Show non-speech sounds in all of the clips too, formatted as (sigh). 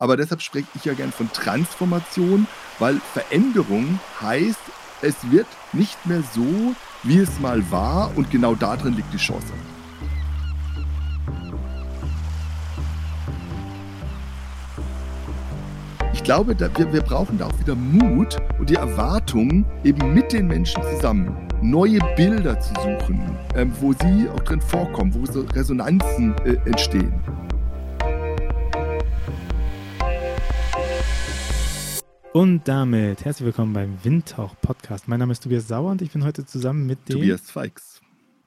Aber deshalb spreche ich ja gern von Transformation, weil Veränderung heißt, es wird nicht mehr so, wie es mal war und genau darin liegt die Chance. Ich glaube, wir, wir brauchen da auch wieder Mut und die Erwartung, eben mit den Menschen zusammen neue Bilder zu suchen, ähm, wo sie auch drin vorkommen, wo so Resonanzen äh, entstehen. Und damit herzlich willkommen beim Windtauch Podcast. Mein Name ist Tobias Sauer und ich bin heute zusammen mit dem Tobias Feix.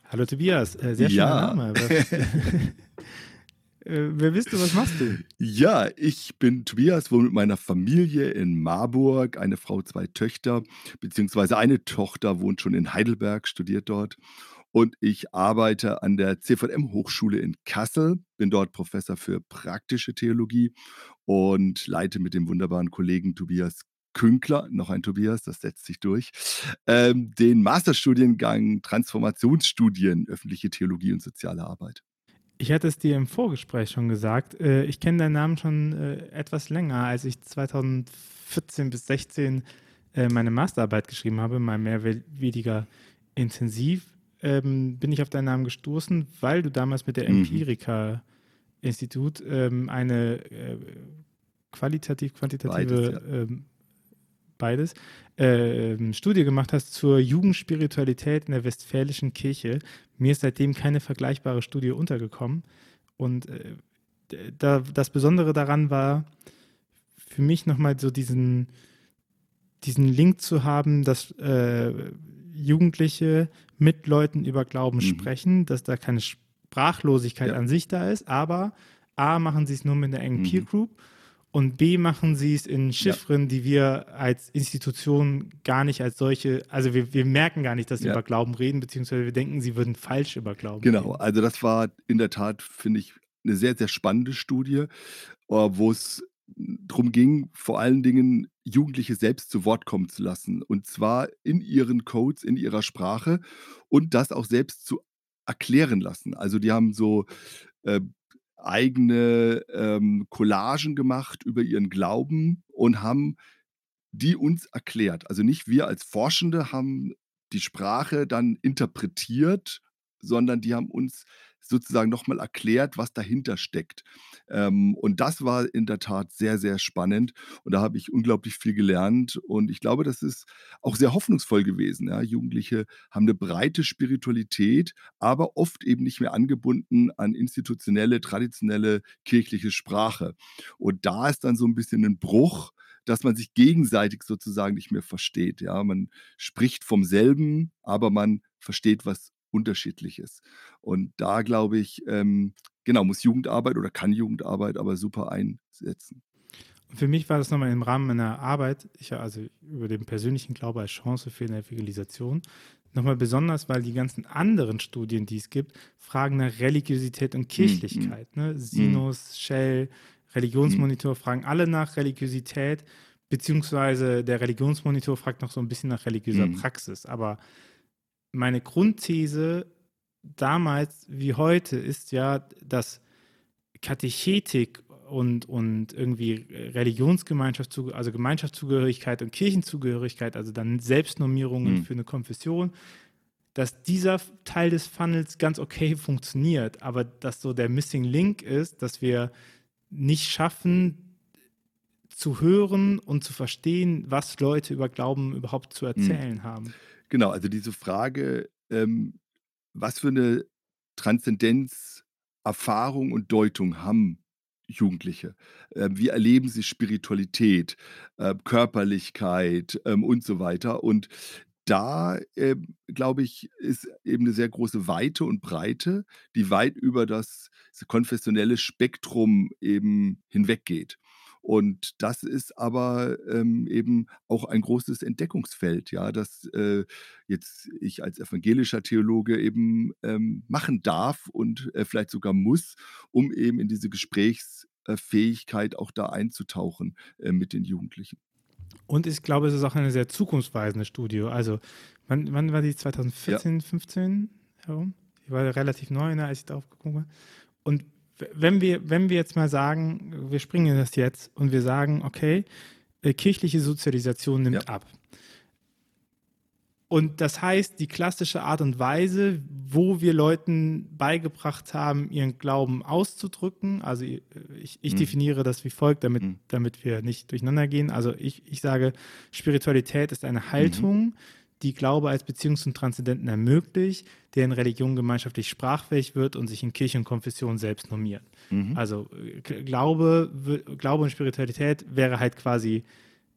Hallo Tobias, äh, sehr schöner ja. Name. (laughs) äh, wer bist du, was machst du? Ja, ich bin Tobias, wohne mit meiner Familie in Marburg, eine Frau, zwei Töchter, beziehungsweise eine Tochter wohnt schon in Heidelberg, studiert dort und ich arbeite an der CVM Hochschule in Kassel, bin dort Professor für praktische Theologie und leite mit dem wunderbaren Kollegen Tobias Künkler, noch ein Tobias, das setzt sich durch, ähm, den Masterstudiengang Transformationsstudien, öffentliche Theologie und soziale Arbeit. Ich hatte es dir im Vorgespräch schon gesagt. Äh, ich kenne deinen Namen schon äh, etwas länger, als ich 2014 bis 2016 äh, meine Masterarbeit geschrieben habe, mal mehr weniger intensiv ähm, bin ich auf deinen Namen gestoßen, weil du damals mit der mhm. Empirica-Institut ähm, eine äh, qualitativ-quantitative beides, ja. ähm, beides äh, Studie gemacht hast zur Jugendspiritualität in der westfälischen Kirche. Mir ist seitdem keine vergleichbare Studie untergekommen. Und äh, da, das Besondere daran war, für mich nochmal so diesen, diesen Link zu haben, dass äh, Jugendliche mit Leuten über Glauben mhm. sprechen, dass da keine Sprachlosigkeit ja. an sich da ist, aber A, machen sie es nur mit einer engen mhm. Peer Group und B, machen sie es in Chiffren, ja. die wir als Institution gar nicht als solche, also wir, wir merken gar nicht, dass sie ja. über Glauben reden, beziehungsweise wir denken, sie würden falsch über Glauben genau. reden. Genau, also das war in der Tat, finde ich, eine sehr, sehr spannende Studie, äh, wo es darum ging, vor allen Dingen Jugendliche selbst zu Wort kommen zu lassen. Und zwar in ihren Codes, in ihrer Sprache und das auch selbst zu erklären lassen. Also die haben so äh, eigene ähm, Collagen gemacht über ihren Glauben und haben die uns erklärt. Also nicht wir als Forschende haben die Sprache dann interpretiert, sondern die haben uns sozusagen nochmal erklärt, was dahinter steckt. Ähm, und das war in der Tat sehr, sehr spannend. Und da habe ich unglaublich viel gelernt. Und ich glaube, das ist auch sehr hoffnungsvoll gewesen. Ja? Jugendliche haben eine breite Spiritualität, aber oft eben nicht mehr angebunden an institutionelle, traditionelle kirchliche Sprache. Und da ist dann so ein bisschen ein Bruch dass man sich gegenseitig sozusagen nicht mehr versteht. Ja, man spricht vom selben, aber man versteht was Unterschiedliches. Und da glaube ich, ähm, genau, muss Jugendarbeit oder kann Jugendarbeit aber super einsetzen. Für mich war das nochmal im Rahmen meiner Arbeit, ich also über den persönlichen Glaube als Chance für eine Evangelisation, nochmal besonders, weil die ganzen anderen Studien, die es gibt, fragen nach Religiosität und hm, hm. Kirchlichkeit. Mm, mm. Ne? Sinus, mm. Shell, Religionsmonitor fragen alle nach Religiosität, beziehungsweise der Religionsmonitor fragt noch so ein bisschen nach religiöser Praxis. Aber meine Grundthese damals wie heute ist ja, dass Katechetik und, und irgendwie Religionsgemeinschaft, also Gemeinschaftszugehörigkeit und Kirchenzugehörigkeit, also dann Selbstnormierungen mhm. für eine Konfession, dass dieser Teil des Funnels ganz okay funktioniert, aber dass so der Missing Link ist, dass wir nicht schaffen, zu hören und zu verstehen, was Leute über Glauben überhaupt zu hm. erzählen mhm. haben. Genau, also diese Frage, ähm, was für eine Transzendenz, Erfahrung und Deutung haben Jugendliche? Ähm, wie erleben sie Spiritualität, äh, Körperlichkeit ähm, und so weiter? Und da, äh, glaube ich, ist eben eine sehr große Weite und Breite, die weit über das konfessionelle Spektrum eben hinweggeht. Und das ist aber ähm, eben auch ein großes Entdeckungsfeld, ja, das äh, jetzt ich als evangelischer Theologe eben ähm, machen darf und äh, vielleicht sogar muss, um eben in diese Gesprächsfähigkeit auch da einzutauchen äh, mit den Jugendlichen. Und ich glaube, es ist auch eine sehr zukunftsweisende Studie. Also, wann, wann war die? 2014, ja. 15 herum? Ich war relativ neu, ne, als ich darauf geguckt habe. Und wenn wir, wenn wir jetzt mal sagen, wir springen in das jetzt und wir sagen, okay, äh, kirchliche Sozialisation nimmt Ja. ab. Und das heißt, die klassische Art und Weise, wo wir Leuten beigebracht haben, ihren Glauben auszudrücken, also ich, ich Mhm. definiere das wie folgt, damit, Mhm. damit wir nicht durcheinander gehen. Also ich, ich sage, Spiritualität ist eine Haltung, die Glaube als Beziehung zum Transzendenten ermöglicht, der in Religion gemeinschaftlich sprachfähig wird und sich in Kirche und Konfession selbst normiert. Mhm. Also äh, Glaube, Glaube und Spiritualität wäre halt quasi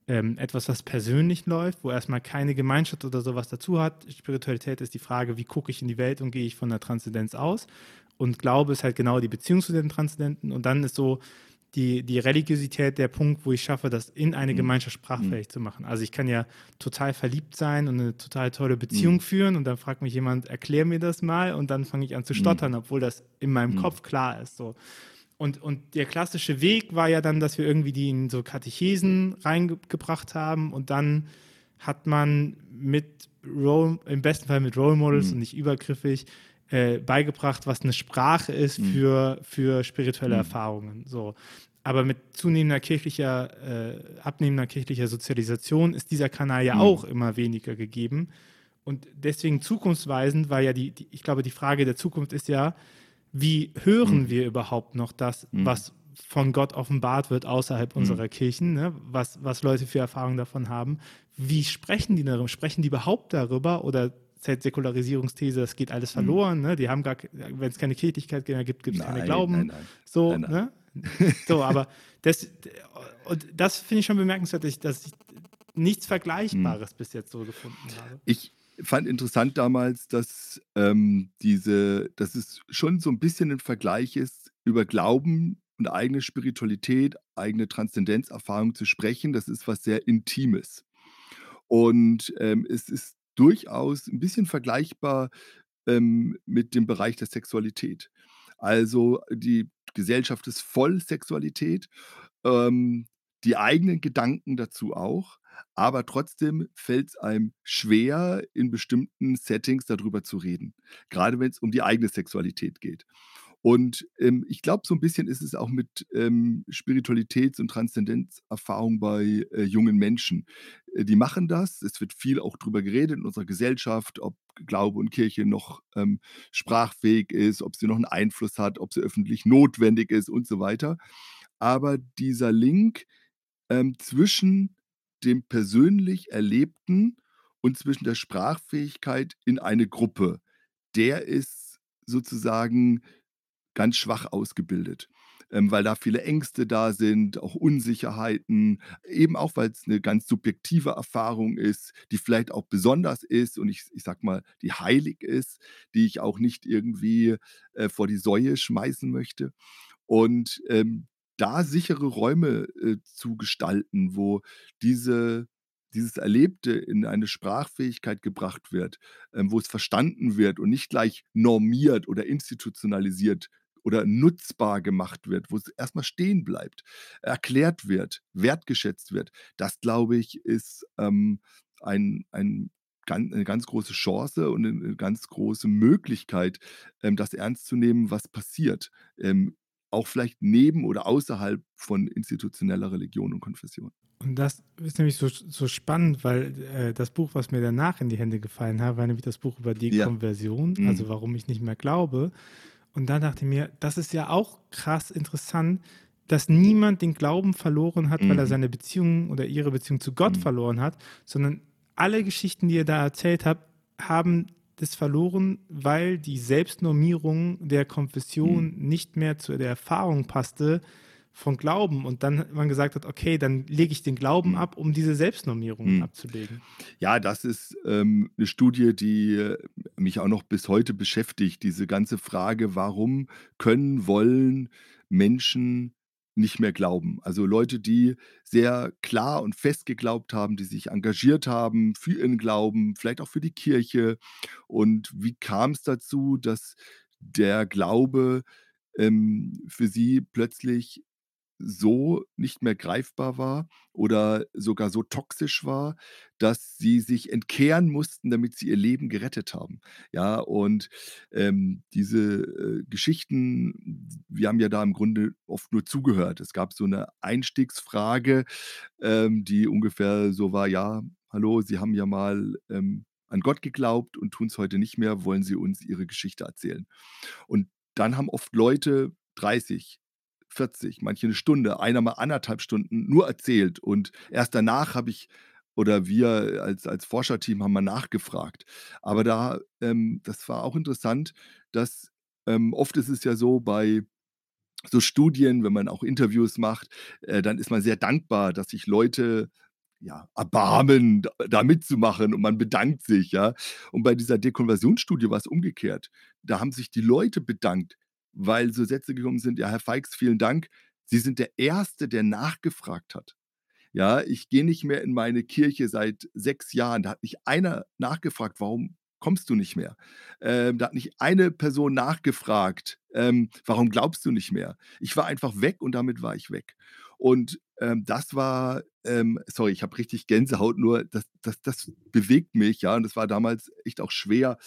ähm, etwas, was persönlich läuft, wo erstmal keine Gemeinschaft oder sowas dazu hat. Spiritualität ist die Frage, wie gucke ich in die Welt und gehe ich von der Transzendenz aus. Und Glaube ist halt genau die Beziehung zu den Transzendenten. Und dann ist so die, die Religiosität der Punkt, wo ich schaffe, das in eine Mhm. Gemeinschaft sprachfähig zu machen. Also ich kann ja total verliebt sein und eine total tolle Beziehung Mhm. führen und dann fragt mich jemand, erklär mir das mal und dann fange ich an zu stottern, obwohl das in meinem Mhm. Kopf klar ist. So. Und, und der klassische Weg war ja dann, dass wir irgendwie die in so Katechesen reingebracht haben und dann hat man mit Role, im besten Fall mit Role Models Mhm. und nicht übergriffig äh, beigebracht, was eine Sprache ist Mhm. für, für spirituelle Mhm. Erfahrungen. So. Aber mit zunehmender kirchlicher, äh, abnehmender kirchlicher Sozialisation ist dieser Kanal ja Mhm. auch immer weniger gegeben. Und deswegen zukunftsweisend, weil ja die, die, ich glaube, die Frage der Zukunft ist ja, wie hören Mhm. wir überhaupt noch das, Mhm. was von Gott offenbart wird außerhalb Mhm. unserer Kirchen, ne? was, was Leute für Erfahrungen davon haben? Wie sprechen die darüber? Sprechen die überhaupt darüber oder Säkularisierungsthese, das geht alles Mhm. verloren, ne? Die haben gar, wenn es keine Kirchlichkeit gibt, gibt es keine Glauben. nein, nein. So, Nein, ne? So, aber das, und das finde ich schon bemerkenswert, dass ich, nichts Vergleichbares Mhm. bis jetzt so gefunden habe. Ich fand interessant damals, dass ähm, diese, dass es schon so ein bisschen ein Vergleich ist, über Glauben und eigene Spiritualität, eigene Transzendenzerfahrung zu sprechen. Das ist was sehr Intimes. Und ähm, es ist durchaus ein bisschen vergleichbar ähm, mit dem Bereich der Sexualität. Also die Gesellschaft ist voll Sexualität, ähm, die eigenen Gedanken dazu auch, aber trotzdem fällt es einem schwer, in bestimmten Settings darüber zu reden, gerade wenn es um die eigene Sexualität geht. Und ähm, ich glaube, so ein bisschen ist es auch mit ähm, Spiritualitäts- und Transzendenzerfahrung bei äh, jungen Menschen. Äh, die machen das. Es wird viel auch drüber geredet in unserer Gesellschaft, ob Glaube und Kirche noch ähm, sprachfähig ist, ob sie noch einen Einfluss hat, ob sie öffentlich notwendig ist und so weiter. Aber dieser Link ähm, zwischen dem persönlich Erlebten und zwischen der Sprachfähigkeit in eine Gruppe, der ist sozusagen ganz schwach ausgebildet, ähm, weil da viele Ängste da sind, auch Unsicherheiten, eben auch, weil es eine ganz subjektive Erfahrung ist, die vielleicht auch besonders ist und ich, ich sag mal, die heilig ist, die ich auch nicht irgendwie äh, vor die Säue schmeißen möchte. Und ähm, da sichere Räume äh, zu gestalten, wo diese, dieses Erlebte in eine Sprachfähigkeit gebracht wird, ähm, wo es verstanden wird und nicht gleich normiert oder institutionalisiert oder nutzbar gemacht wird, wo es erstmal stehen bleibt, erklärt wird, wertgeschätzt wird. Das, glaube ich, ist ähm, ein, ein, eine ganz große Chance und eine ganz große Möglichkeit, ähm, das ernst zu nehmen, was passiert. Ähm, auch vielleicht neben oder außerhalb von institutioneller Religion und Konfession. Und das ist nämlich so, so spannend, weil äh, das Buch, was mir danach in die Hände gefallen hat, war nämlich das Buch über Dekonversion, Mhm. also warum ich nicht mehr glaube. Und da dachte ich mir, das ist ja auch krass interessant, dass niemand den Glauben verloren hat, weil er Mhm. seine Beziehung oder ihre Beziehung zu Gott Mhm. verloren hat, sondern alle Geschichten, die ihr da erzählt habt, haben das verloren, weil die Selbstnormierung der Konfession Mhm. nicht mehr zu der Erfahrung passte von Glauben. Und dann man gesagt hat, okay, dann lege ich den Glauben Mhm. ab, um diese Selbstnormierung Mhm. abzulegen. Ja, das ist ähm, eine Studie, die äh, mich auch noch bis heute beschäftigt. Diese ganze Frage, warum können, wollen Menschen nicht mehr glauben? Also Leute, die sehr klar und fest geglaubt haben, die sich engagiert haben für ihren Glauben, vielleicht auch für die Kirche. Und wie kam es dazu, dass der Glaube ähm, für sie plötzlich so nicht mehr greifbar war oder sogar so toxisch war, dass sie sich entkehren mussten, damit sie ihr Leben gerettet haben. Ja, und, ähm, diese, äh, Geschichten wir haben ja da im Grunde oft nur zugehört. Es gab so 'ne Einstiegsfrage, ähm, die ungefähr so war: „Ja, hallo, Sie haben ja mal, ähm, an Gott geglaubt und tun's heute nicht mehr. Wollen Sie uns Ihre Geschichte erzählen?“ Und dann haben oft Leute 30, 40, manche 'ne Stunde, einer mal 1,5 Stunden nur erzählt und erst danach habe ich oder wir als als Forscherteam haben mal nachgefragt. Aber da ähm, das war auch interessant, dass ähm, oft ist es ja so bei so Studien, wenn man auch Interviews macht, äh, dann ist man sehr dankbar, dass sich Leute, ja, erbarmen, da da mitzumachen und man bedankt sich, ja? Und bei dieser Dekonversionsstudie war's umgekehrt. Da haben sich die Leute bedankt, weil so Sätze gekommen sind: „Ja, Herr Feix, vielen Dank. Sie sind der Erste, der nachgefragt hat. Ja, ich gehe nicht mehr in meine Kirche seit 6 Jahren. Da hat nicht einer nachgefragt: ‚Warum kommst du nicht mehr?‘“ Ähm, da hat nicht eine Person nachgefragt, ähm: „Warum glaubst du nicht mehr?“ Ich war einfach weg und damit war ich weg. Und, ähm, das war ähm, sorry, ich habe richtig Gänsehaut, nur das das das bewegt mich, ja, und das war damals echt auch schwer,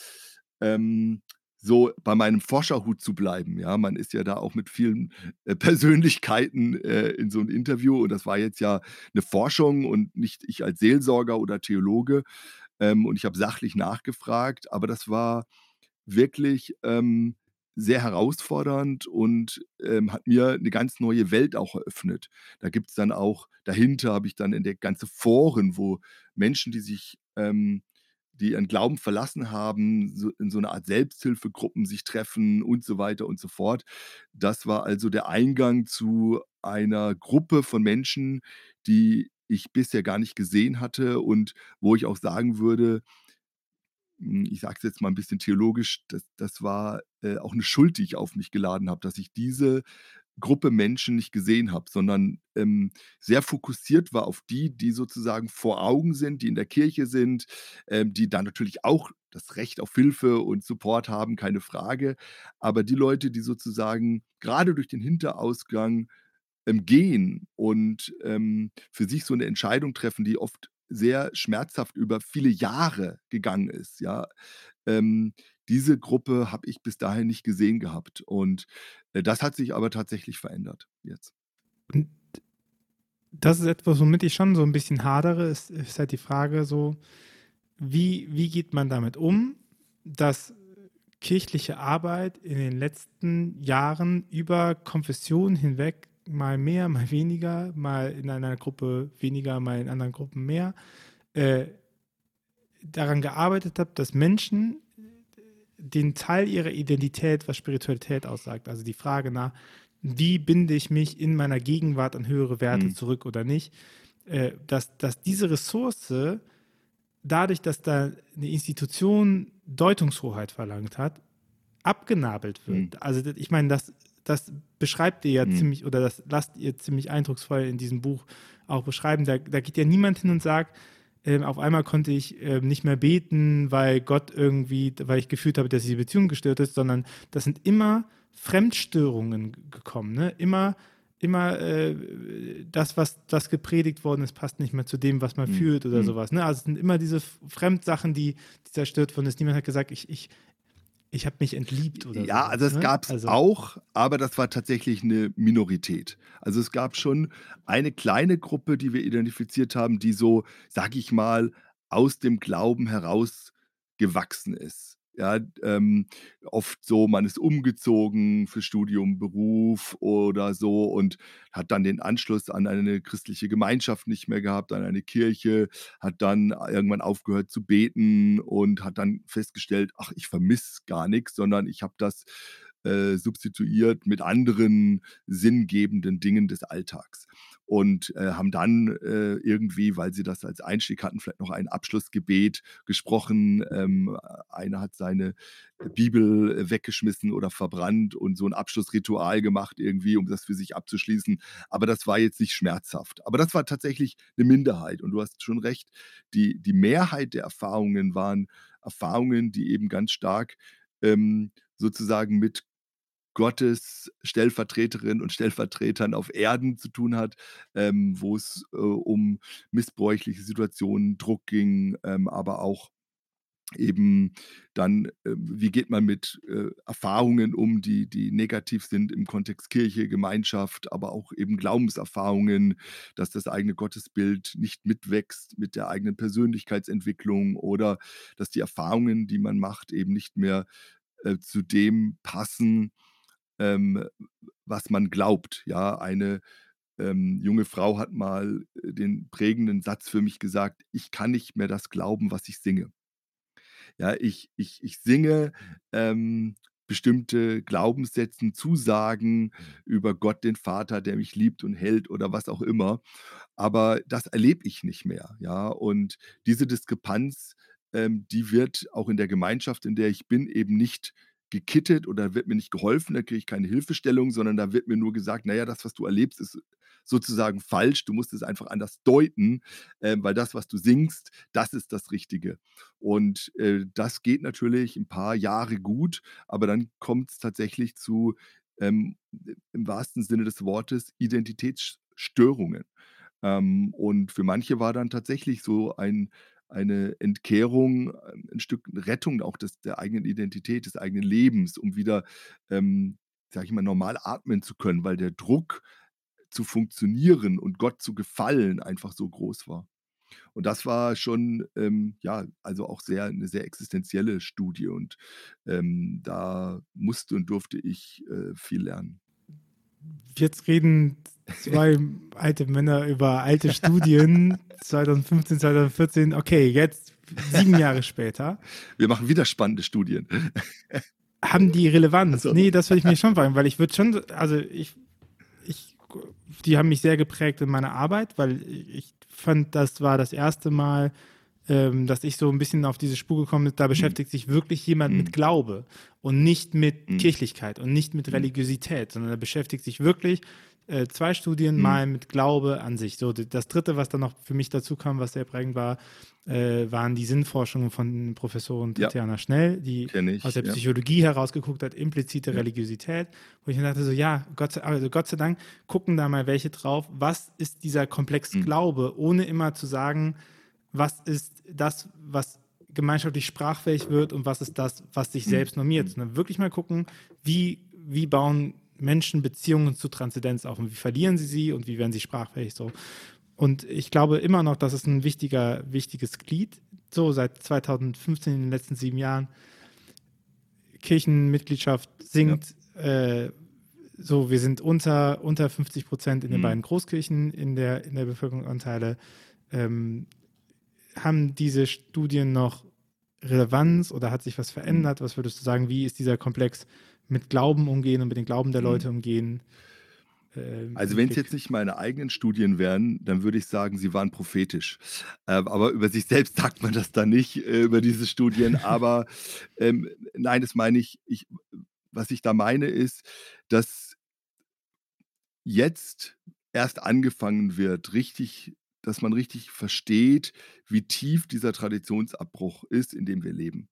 ähm, so bei meinem Forscherhut zu bleiben, ja? Man ist ja da auch mit vielen, äh, Persönlichkeiten, äh, in so 'n Interview und das war jetzt ja 'ne Forschung und nicht ich als Seelsorger oder Theologe. Ähm, und ich habe sachlich nachgefragt, aber das war wirklich, ähm, sehr herausfordernd und, ähm, hat mir 'ne ganz neue Welt auch eröffnet. Da gibt's dann auch dahinter habe ich dann entdeckt ganze Foren, wo Menschen, die sich ähm, die ihren Glauben verlassen haben, so in so 'ne Art Selbsthilfegruppen sich treffen und so weiter und so fort. Das war also der Eingang zu einer Gruppe von Menschen, die ich bisher gar nicht gesehen hatte und wo ich auch sagen würde hm, ich sage es jetzt mal 'n bisschen theologisch, das das war, äh, auch 'ne Schuld, die ich auf mich geladen habe, dass ich diese Gruppe Menschen nicht gesehen habe, sondern, ähm, sehr fokussiert war auf die, die sozusagen vor Augen sind, die in der Kirche sind, ähm, die dann natürlich auch das Recht auf Hilfe und Support haben, keine Frage. Aber die Leute, die sozusagen grade durch den Hinterausgang, ähm, gehen und, ähm, für sich so 'ne Entscheidung treffen, die oft sehr schmerzhaft über viele Jahre gegangen ist, ja? Diese Gruppe habe ich bis dahin nicht gesehen gehabt und, äh, das hat sich aber tatsächlich verändert jetzt. Und das ist etwas, womit ich schon so 'n bisschen hadere, ist ist halt die Frage so, wie wie geht man damit um, dass kirchliche Arbeit in den letzten Jahren über Konfessionen hinweg mal mehr, mal weniger, mal in einer Gruppe weniger, mal in anderen Gruppen mehr, äh, daran gearbeitet hat, dass Menschen den Teil ihrer Identität, was Spiritualität aussagt, also die Frage nach: „Wie binde ich mich in meiner Gegenwart an höhere Werte Mhm. zurück oder nicht?“ Äh, dass dass diese Ressource dadurch, dass da 'ne Institution Deutungshoheit verlangt hat, abgenabelt Mhm. wird. Also, d ich meine, das das beschreibt ihr ja Mhm. ziemlich oder das lasst ihr ziemlich eindrucksvoll in diesem Buch auch beschreiben. Da da geht ja niemand hin und sagt, ähm: „Auf einmal konnte ich, ähm, nicht mehr beten, weil Gott irgendwie weil ich gefühlt habe, dass die Beziehung gestört ist“, sondern das sind immer Fremdstörungen gekommen, ne? Immer immer, äh, das, was das gepredigt worden ist, passt nicht mehr zu dem, was man Mhm. fühlt oder Mhm. so was, ne? Also, es sind immer diese Fremdsachen, die die zerstört worden ist. Niemand hat gesagt: „Ich ich ich habe mich entliebt“ oder so Ja, was, also, es ne? gab's Also auch, aber das war tatsächlich 'ne Minorität. Also, es gab schon eine kleine Gruppe, die wir identifiziert haben, die so, sage ich mal, aus dem Glauben heraus gewachsen ist. Ja, ähm, oft so, man ist umgezogen für Studium, Beruf oder so und hat dann den Anschluss an eine christliche Gemeinschaft nicht mehr gehabt, an eine Kirche, hat dann irgendwann aufgehört zu beten und hat dann festgestellt: „Ach, ich vermisse gar nix, sondern ich habe das, äh, substituiert mit anderen sinngebenden Dingen des Alltags.“ Und, äh, haben dann, äh, irgendwie, weil sie das als Einstieg hatten, vielleicht noch ein Abschlussgebet gesprochen. Ähm, einer hat seine Bibel, äh, weggeschmissen oder verbrannt und so 'n Abschlussritual gemacht irgendwie, um das für sich abzuschließen. Aber das war jetzt nicht schmerzhaft. Aber das war tatsächlich 'ne Minderheit und du hast schon recht, die die Mehrheit der Erfahrungen waren Erfahrungen, die eben ganz stark, ähm, sozusagen mit Gottes Stellvertreterinnen und Stellvertretern auf Erden zu tun hat, ähm, wo es, äh, um missbräuchliche Situationen, Druck ging, ähm, aber auch eben dann, äh, wie geht man mit, äh, Erfahrungen um, die die negativ sind im Kontext Kirche, Gemeinschaft, aber auch eben Glaubenserfahrungen, dass das eigene Gottesbild nicht mitwächst mit der eigenen Persönlichkeitsentwicklung oder dass die Erfahrungen, die man macht, eben nicht mehr, äh, zu dem passen, ähm, was man glaubt. Ja, eine, ähm, junge Frau hat mal, äh, den prägenden Satz für mich gesagt: „Ich kann nicht mehr das glauben, was ich singe.“ Ja, ich ich ich singe, ähm, bestimmte Glaubenssätzen, Zusagen über Gott den Vater, der mich liebt und hält oder was auch immer, aber das erlebe ich nicht mehr, ja? Und diese Diskrepanz, ähm, die wird auch in der Gemeinschaft, in der ich bin, eben nicht gekittet oder wird mir nicht geholfen, da kriege ich keine Hilfestellung, sondern da wird mir nur gesagt: „Na ja, das, was du erlebst, ist sozusagen falsch. Du musst es einfach anders deuten, ähm, weil das, was du singst, das ist das Richtige.“ Und, äh, das geht natürlich 'n paar Jahre gut, aber dann kommt's tatsächlich zu, ähm, im wahrsten Sinne des Wortes, Identitätsstörungen. Ähm, und für manche war dann tatsächlich so ein eine Entkehrung, ähm, 'n Stück Rettung auch des der eigenen Identität, des eigenen Lebens, um wieder, ähm, sage ich mal, normal atmen zu können, weil der Druck zu funktionieren und Gott zu gefallen einfach so groß war. Und das war schon, ähm, ja, also auch sehr 'ne sehr existenzielle Studie und, ähm, da musste und durfte ich, äh, viel lernen. Jetzt reden 2 alte Männer über alte Studien, (laughs) 2015, 2014. Okay, jetzt 7 Jahre später. Wir machen wieder spannende Studien. (laughs) Haben die Relevanz? Ach so. Ne, das würde ich mich schon fragen, weil ich würde schon also, ich ich die haben mich sehr geprägt in meiner Arbeit, weil ich fand, das war das 1. Mal, ähm, dass ich so 'n bisschen auf diese Spur gekommen bin, da Mhm. beschäftigt sich wirklich jemand Mhm. mit Glaube und nicht mit Mhm. Kirchlichkeit und nicht mit Mhm. Religiosität, sondern er beschäftigt sich wirklich äh, 2 Studien Mhm. mal mit Glaube an sich. So, das 3., was dann noch für mich dazu kam, was sehr prägend war, äh, waren die Sinnforschungen von Professorin Ja. Tatjana Schnell, die ich, aus der ja. Psychologie heraus geguckt hat, implizite Ja. Religiosität, wo ich mir dachte so: „Ja, Gott sei also, Gott sei Dank gucken da mal welche drauf. Was ist dieser Komplex Mhm. Glaube?“ Ohne immer zu sagen: „Was ist das, was gemeinschaftlich sprachfähig wird und was ist das, was sich Mhm. selbst normiert?“ Mhm. Sondern wirklich mal gucken, wie wie bauen Menschen Beziehungen zu Transzendenz auf und wie verlieren sie sie und wie werden sie sprachfähig so. Und ich glaube immer noch, das ist 'n wichtiger wichtiges Glied, so seit 2015 in den letzten 7 Jahren. Kirchenmitgliedschaft sinkt, äh, so, wir sind unter unter 50 % in den Mhm. beiden Großkirchen in der in der Bevölkerungsanteile. Ähm, haben diese Studien noch Relevanz oder hat sich was Mhm. verändert? Was würdest du sagen, wie ist dieser Komplex mit Glauben umgehen und mit den Glauben der Mhm. Leute umgehen? Ähm, Also, wenn's Blick? jetzt nicht meine eigenen Studien wären, dann würde ich sagen, sie waren prophetisch. Ähm, aber über sich selbst sagt man das dann nicht, äh, über diese Studien. (laughs) Aber, ähm, nein, das meine ich ich was ich da meine, ist, dass jetzt erst angefangen wird, richtig dass man richtig versteht, wie tief dieser Traditionsabbruch ist, in dem wir leben.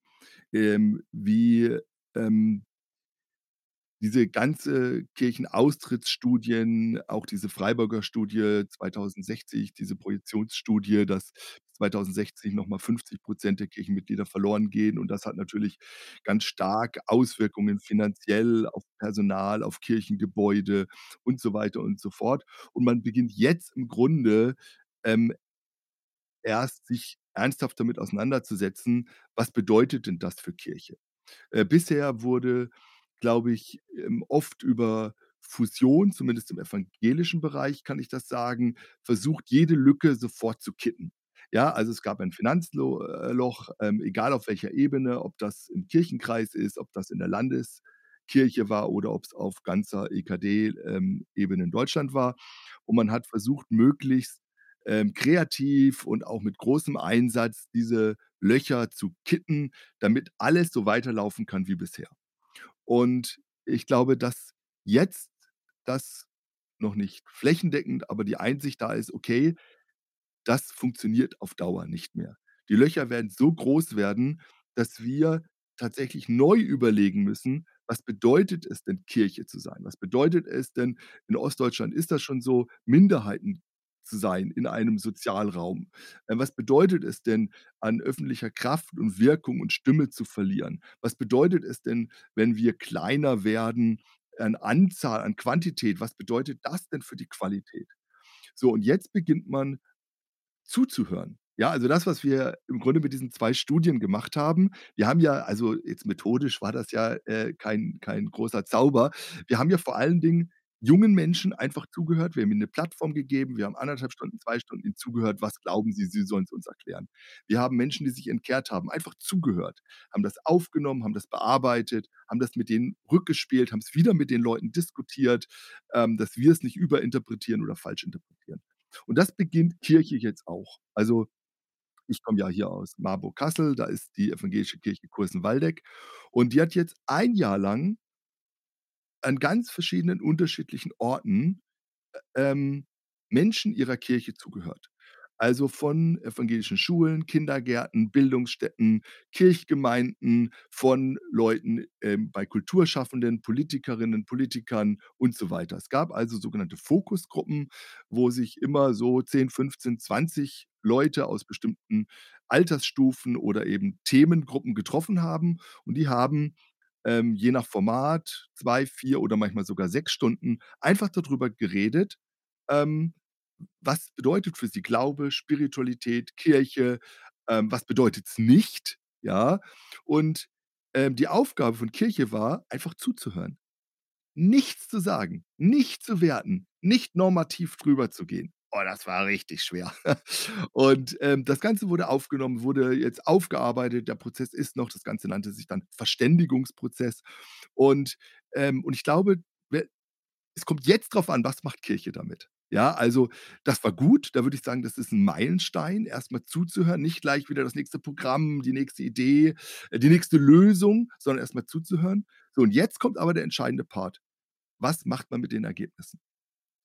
Ähm, wie, ähm diese ganze Kirchenaustrittsstudien, auch diese Freiburger Studie 2060, diese Projektionsstudie, dass 2060 noch mal 50 % der Kirchenmitglieder verloren gehen. Und das hat natürlich ganz stark Auswirkungen finanziell auf Personal, auf Kirchengebäude und so weiter und so fort. Und man beginnt jetzt im Grunde, ähm erst sich ernsthaft damit auseinanderzusetzen: „Was bedeutet denn das für Kirche?“ Äh, bisher wurde, glaube ich, ähm, oft über Fusion, zumindest im evangelischen Bereich kann ich das sagen, versucht, jede Lücke sofort zu kitten. Ja, also, es gab ein Finanzlo äh, ähm, egal auf welcher Ebene, ob das im Kirchenkreis ist, ob das in der Landeskirche war oder ob's auf ganzer EKD ähm, in Deutschland war. Und man hat versucht, möglichst, ähm, kreativ und auch mit großem Einsatz diese Löcher zu kitten, damit alles so weiterlaufen kann wie bisher. Und ich glaube, dass jetzt das noch nicht flächendeckend, aber die Einsicht da ist: „Okay, das funktioniert auf Dauer nicht mehr.“ Die Löcher werden so groß werden, dass wir tatsächlich neu überlegen müssen: was bedeutet es denn, Kirche zu sein? Was bedeutet es denn in Ostdeutschland ist das schon so, Minderheiten zu sein in einem Sozialraum? Äh, was bedeutet es denn, an öffentlicher Kraft und Wirkung und Stimme zu verlieren? Was bedeutet es denn, wenn wir kleiner werden an Anzahl, an Quantität? Was bedeutet das denn für die Qualität? So, und jetzt beginnt man zuzuhören. Ja, also das, was wir im Grunde mit diesen 2 Studien gemacht haben wir haben ja also jetzt methodisch war das ja, äh, kein kein großer Zauber. Wir haben ja vor allen Dingen jungen Menschen einfach zugehört. Wir haben ihnen 'ne Plattform gegeben. Wir haben 1 1/2 Stunden, 2 Stunden ihnen zugehört. Was glauben Sie, Sie sollen's uns erklären. Wir haben Menschen, die sich entkehrt haben, einfach zugehört, haben das aufgenommen, haben das bearbeitet, haben das mit denen rückgespielt, haben's wieder mit den Leuten diskutiert, ähm, dass wir's nicht überinterpretieren oder falsch interpretieren. Und das beginnt Kirche jetzt auch. Also, ich komme ja hier aus Marburg-Kassel, da ist die Evangelische Kirche Kursen-Waldeck und die hat jetzt 1 Jahr lang an ganz verschiedenen unterschiedlichen Orten, äh, ähm, Menschen ihrer Kirche zugehört. Also von evangelischen Schulen, Kindergärten, Bildungsstätten, Kirchgemeinden, von Leuten, ähm, bei Kulturschaffenden, Politikerinnen, Politikern und so weiter. Es gab also sogenannte Fokusgruppen, wo sich immer so 10, 15, 20 Leute aus bestimmten Altersstufen oder eben Themengruppen getroffen haben und die haben, ähm, je nach Format 2, 4 oder manchmal sogar 6 Stunden einfach da drüber geredet, ähm, was bedeutet für sie Glaube, Spiritualität, Kirche, ähm, was bedeutet's nicht, ja? Und, ähm, die Aufgabe von Kirche war, einfach zuzuhören. Nichts zu sagen, nicht zu werten, nicht normativ drüber zu gehen. Oh, das war richtig schwer. (laughs) Und, ähm, das Ganze wurde aufgenommen, wurde jetzt aufgearbeitet. Der Prozess ist noch das Ganze nannte sich dann Verständigungsprozess. Und, ähm und ich glaube, es kommt jetzt drauf an, was macht Kirche damit? Ja, also, das war gut. Da würde ich sagen, das ist 'n Meilenstein, erst mal zuzuhören, nicht gleich wieder das nächste Programm, die nächste Idee, äh, die nächste Lösung, sondern erst mal zuzuhören. So, und jetzt kommt aber der entscheidende Part. Was macht man mit den Ergebnissen?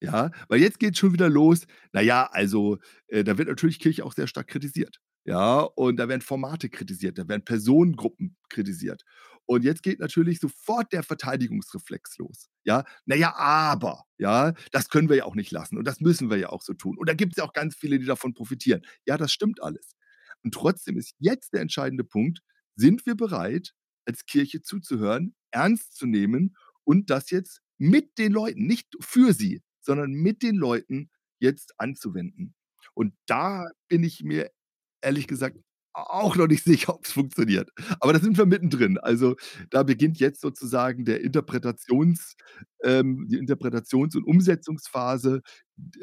Ja, weil jetzt geht's schon wieder los. Na ja, also, äh, da wird natürlich Kirche auch sehr stark kritisiert, ja? Und da werden Formate kritisiert, da werden Personengruppen kritisiert. Und jetzt geht natürlich sofort der Verteidigungsreflex los, ja? „Na ja, aber, ja, das können wir ja auch nicht lassen und das müssen wir ja auch so tun. Und da gibt's ja auch ganz viele, die davon profitieren.“ Ja, das stimmt alles. Und trotzdem ist jetzt der entscheidende Punkt: Sind wir bereit, als Kirche zuzuhören, ernst zu nehmen und das jetzt mit den Leuten, nicht für sie, sondern mit den Leuten jetzt anzuwenden? Und da bin ich mir ehrlich gesagt auch noch nicht (laughs) sicher, ob's funktioniert. Aber da sind wir mittendrin. Also, da beginnt jetzt sozusagen der Interpretations ähm, die Interpretations und Umsetzungsphase,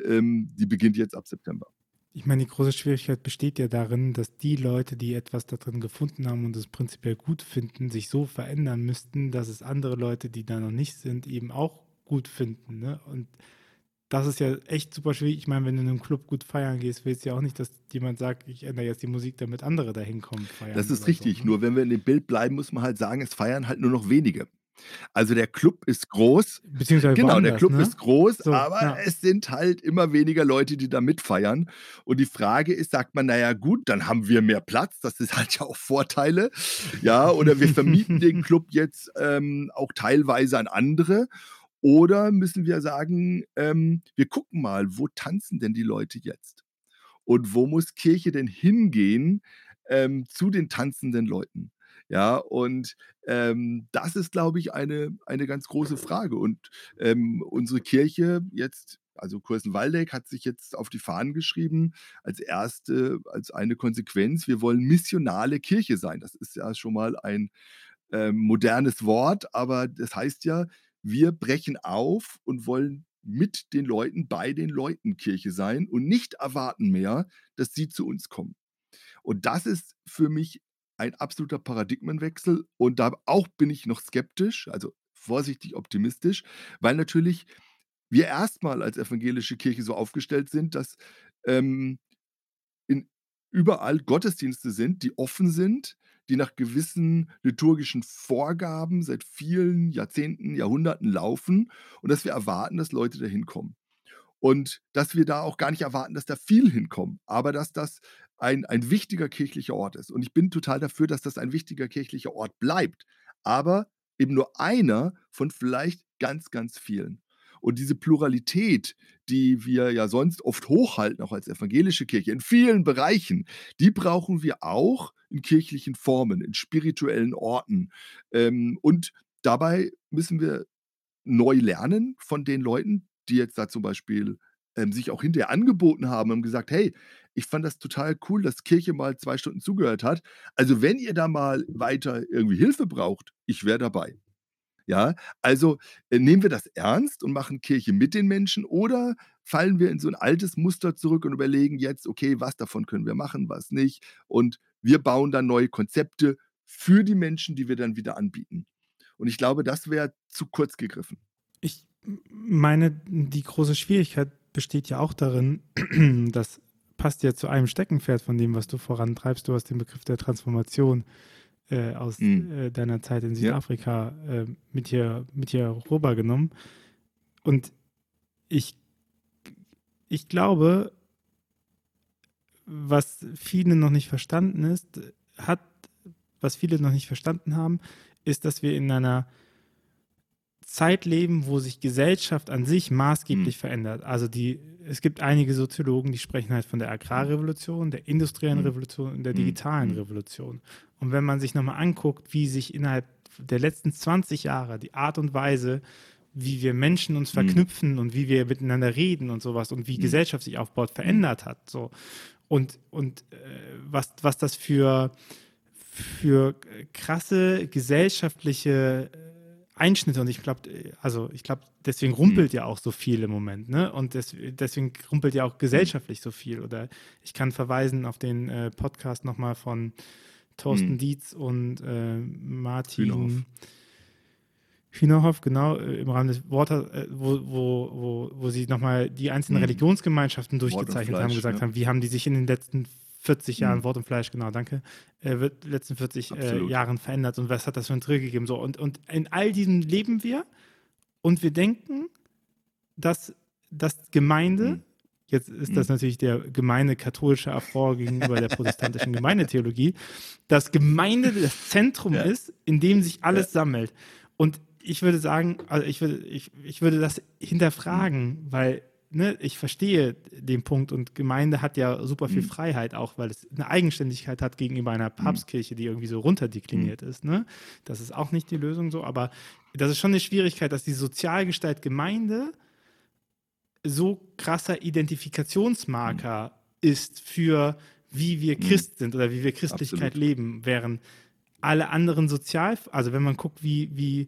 ähm, die beginnt jetzt ab September. Ich meine, die große Schwierigkeit besteht ja darin, dass die Leute, die etwas da drin gefunden haben und es prinzipiell gut finden, sich so verändern müssten, dass es andere Leute, die da noch nicht sind, eben auch gut finden, ne? Und das ist ja echt super schwierig. Ich meine, wenn du in 'nem Club gut feiern gehst, willst du ja auch nicht, dass jemand sagt: „Ich ändere jetzt die Musik, damit andere da hinkommen feiern“ Das ist oder so, richtig. ne? Nur wenn wir in dem Bild bleiben, muss man halt sagen, es feiern halt nur noch wenige. Also, der Club ist groß Beziehungsweise genau, der woanders, Club ne? ist groß, So, aber ja. es sind halt immer weniger Leute, die da mitfeiern. Und die Frage ist, sagt man: „Na ja, gut, dann haben wir mehr Platz.“ Das ist hat (laughs) ja auch Vorteile, ja? Oder wir vermieten den (laughs) Club jetzt, ähm, auch teilweise an andere. Oder müssen wir sagen, ähm: „Wir gucken mal, wo tanzen denn die Leute jetzt? Und wo muss Kirche denn hingehen, ähm, zu den tanzenden Leuten?“ Ja, und, ähm, das ist, glaube ich, eine eine ganz große Frage. Und, ähm, unsere Kirche jetzt also Kursen-Waldeck hat sich jetzt auf die Fahnen geschrieben als erste als eine Konsequenz: Wir wollen missionale Kirche sein. Das ist ja schon mal ein, ähm, modernes Wort, aber das heißt ja, wir brechen auf und wollen mit den Leuten, bei den Leuten Kirche sein und nicht erwarten mehr, dass sie zu uns kommen. Und das ist für mich ein absoluter Paradigmenwechsel und da auch bin ich noch skeptisch, also vorsichtig optimistisch, weil natürlich wir erst mal als evangelische Kirche so aufgestellt sind, dass, ähm, in überall Gottesdienste sind, die offen sind, die nach gewissen liturgischen Vorgaben seit vielen Jahrzehnten, Jahrhunderten laufen und dass wir erwarten, dass Leute da hinkommen. Und dass wir da auch gar nicht erwarten, dass da viel hinkommen, aber dass das ein ein wichtiger kirchlicher Ort ist. Und ich bin total dafür, dass das ein wichtiger kirchlicher Ort bleibt. Aber eben nur einer von vielleicht ganz, ganz vielen. Und diese Pluralität, die wir ja sonst oft hochhalten, auch als evangelische Kirche, in vielen Bereichen, die brauchen wir auch in kirchlichen Formen, in spirituellen Orten. Ähm, und dabei müssen wir neu lernen von den Leuten, die jetzt da zum Beispiel ähm, sich auch hinterher angeboten haben und gesagt: „Hey, ich fand das total cool, dass Kirche mal 2 Stunden zugehört hat. Also, wenn ihr da mal weiter irgendwie Hilfe braucht, ich wäre dabei.“ Ja, also, äh, nehmen wir das ernst und machen Kirche mit den Menschen oder fallen wir in so 'n altes Muster zurück und überlegen jetzt: „Okay, was davon können wir machen, was nicht?“ Und wir bauen dann neue Konzepte für die Menschen, die wir dann wieder anbieten. Und ich glaube, das wäre zu kurz gegriffen. Ich meine, die große Schwierigkeit besteht ja auch darin, das passt ja zu einem Steckenpferd von dem, was du vorantreibst. Du hast den Begriff der Transformation äh, aus Mhm. deiner Zeit in Ja. Südafrika äh, mit hier, mit hier rübergenommen. Und ich, ich glaube, was viele noch nicht verstanden ist, hat, was viele noch nicht verstanden haben, ist, dass wir in einer Zeit leben, wo sich Gesellschaft an sich maßgeblich Mhm. verändert. Also die, es gibt einige Soziologen, die sprechen halt von der Agrarrevolution, der industriellen Mhm. Revolution und der Mhm. digitalen Mhm. Revolution. Und wenn man sich nochmal anguckt, wie sich innerhalb der letzten 20 Jahre die Art und Weise, wie wir Menschen uns Mhm. verknüpfen und wie wir miteinander reden und sowas und wie Mhm. Gesellschaft sich aufbaut, verändert hat. So. Und, und äh, was, was das für, für krasse gesellschaftliche äh, Einschnitte und ich glaube, also ich glaube, deswegen rumpelt ja auch so viel im Moment, ne? Und des, deswegen rumpelt ja auch gesellschaftlich so viel. Oder ich kann verweisen auf den äh, Podcast nochmal von Thorsten Mhm. Dietz und äh, Martin Hühnerhoff. Hühnerhoff, genau, äh, im Rahmen des Wortes, äh, wo, wo, wo, wo sie nochmal die einzelnen Mhm. Religionsgemeinschaften durchgezeichnet haben, Fleisch, gesagt ja. haben, wie haben die sich in den letzten 40 Jahren, Mhm. Wort und Fleisch, genau, danke, äh, wird letzten 40 äh. Jahren verändert und was hat das für einen Trill gegeben? So, und, und in all diesem leben wir und wir denken, dass, dass Gemeinde, Mhm. jetzt ist das Mhm. natürlich der gemeine katholische Affront gegenüber der protestantischen Gemeindetheologie, dass Gemeinde das Zentrum Ja. ist, in dem sich alles Ja. sammelt. Und ich würde sagen, also ich würde, ich, ich würde das hinterfragen, weil ne, ich verstehe den Punkt und Gemeinde hat ja super viel Mhm. Freiheit, auch weil es eine Eigenständigkeit hat gegenüber einer Papstkirche, die irgendwie so runterdekliniert ist. Ne? Das ist auch nicht die Lösung so, aber das ist schon eine Schwierigkeit, dass die Sozialgestalt Gemeinde so krasser Identifikationsmarker ist für wie wir Mhm. Christ sind oder wie wir Christlichkeit Absolut. leben, während alle anderen sozial, also wenn man guckt, wie, wie,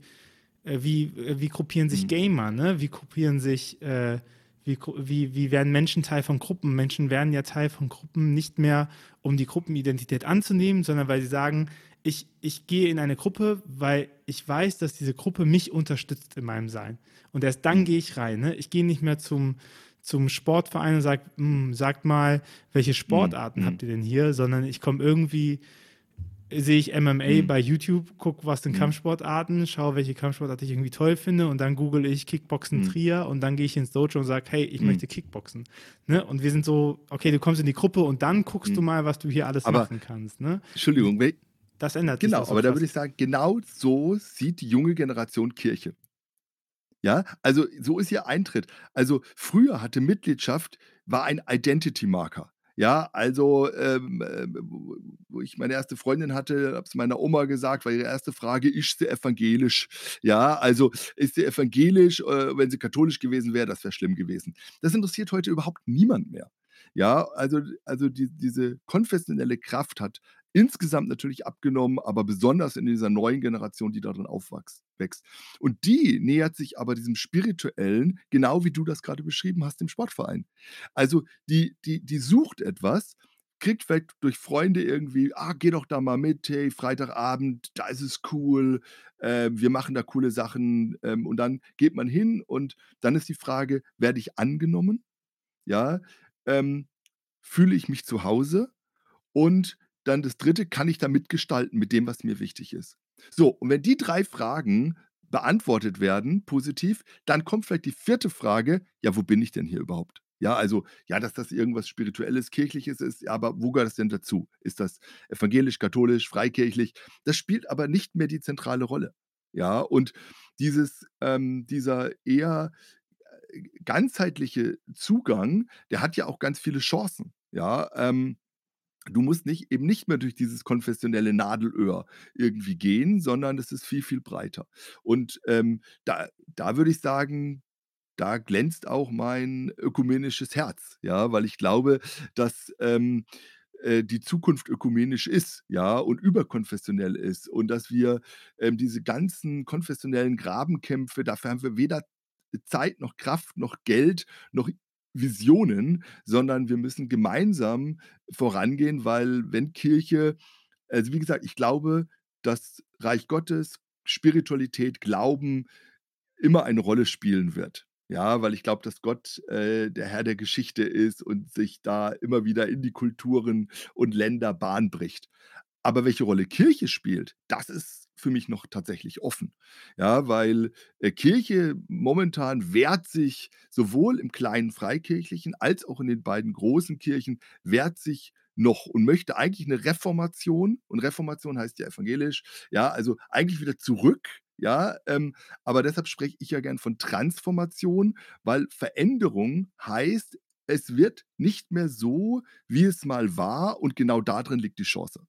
äh, wie, äh, wie gruppieren sich Mhm. Gamer, ne? Wie gruppieren sich, äh, wie, wie, wie werden Menschen Teil von Gruppen? Menschen werden ja Teil von Gruppen nicht mehr, um die Gruppenidentität anzunehmen, sondern weil sie sagen, ich, ich gehe in eine Gruppe, weil ich weiß, dass diese Gruppe mich unterstützt in meinem Sein. Und erst dann gehe ich rein. Ne? Ich gehe nicht mehr zum, zum Sportverein und sage, sagt mal, welche Sportarten Mhm. habt ihr denn hier, sondern ich komme irgendwie, sehe ich MMA Mhm. bei YouTube, gucke, was sind Mhm. Kampfsportarten, schaue, welche Kampfsportart ich irgendwie toll finde und dann google ich Kickboxen Mhm. Trier und dann gehe ich ins Dojo und sage, hey, ich Mhm. möchte Kickboxen. Ne? Und wir sind so, okay, du kommst in die Gruppe und dann guckst du Mhm. mal, was du hier alles Aber- machen kannst. Ne? Entschuldigung, Das ändert sich. Genau, doch so aber da würde ich sagen, genau so sieht die junge Generation Kirche. Ja, also so ist ihr Eintritt. Also früher hatte Mitgliedschaft war ein Identity-Marker. Ja, also ähm, ähm, wo ich meine erste Freundin hatte, habe es meiner Oma gesagt, war ihre erste Frage: „Ist sie evangelisch?“ Ja, also ist sie evangelisch? Äh, wenn sie katholisch gewesen wäre, das wäre schlimm gewesen. Das interessiert heute überhaupt niemand mehr. Ja, also also die diese konfessionelle Kraft hat insgesamt natürlich abgenommen, aber besonders in dieser neuen Generation, die darin aufwachs wächst. Und die nähert sich aber diesem Spirituellen, genau wie du das gerade beschrieben hast, im Sportverein. Also, die die die sucht etwas, kriegt vielleicht durch Freunde irgendwie: „Ah, geh doch da mal mit, hey, Freitagabend, da ist es cool, äh, wir machen da coole Sachen.“ Ähm, und dann geht man hin und dann ist die Frage: „Werde ich angenommen?“ Ja, ähm, fühle ich mich zu Hause? Und dann das Dritte, kann ich da mitgestalten mit dem, was mir wichtig ist? So, und wenn die 3 Fragen beantwortet werden, positiv, dann kommt vielleicht die vierte Frage: „Ja, wo bin ich denn hier überhaupt?“ Ja, also, ja, dass das irgendwas Spirituelles, Kirchliches ist, aber wo gehört das denn dazu? Ist das evangelisch, katholisch, freikirchlich? Das spielt aber nicht mehr die zentrale Rolle. Ja, und dieses, ähm, dieser eher äh, ganzheitliche Zugang, der hat ja auch ganz viele Chancen. Ja, ähm, du musst nicht eben nicht mehr durch dieses konfessionelle Nadelöhr irgendwie gehen, sondern es ist viel, viel breiter. Und ähm, da, da würde ich sagen, da glänzt auch mein ökumenisches Herz, ja, weil ich glaube, dass ähm, äh, die Zukunft ökumenisch ist, ja, und überkonfessionell ist und dass wir ähm, diese ganzen konfessionellen Grabenkämpfe, dafür haben wir weder Zeit noch Kraft noch Geld noch Visionen, sondern wir müssen gemeinsam vorangehen, weil wenn Kirche, also wie gesagt, ich glaube, dass Reich Gottes, Spiritualität, Glauben immer eine Rolle spielen wird. Ja, weil ich glaube, dass Gott äh, der Herr der Geschichte ist und sich da immer wieder in die Kulturen und Länder Bahn bricht. Aber welche Rolle Kirche spielt, das ist für mich noch tatsächlich offen. Ja, weil äh, Kirche momentan wehrt sich sowohl im kleinen Freikirchlichen als auch in den beiden großen Kirchen, wehrt sich noch und möchte eigentlich eine Reformation. Und Reformation heißt ja evangelisch, ja, also eigentlich wieder zurück ja, ähm, aber deshalb spreche ich ja gern von Transformation, weil Veränderung heißt, es wird nicht mehr so, wie es mal war und genau darin liegt die Chance.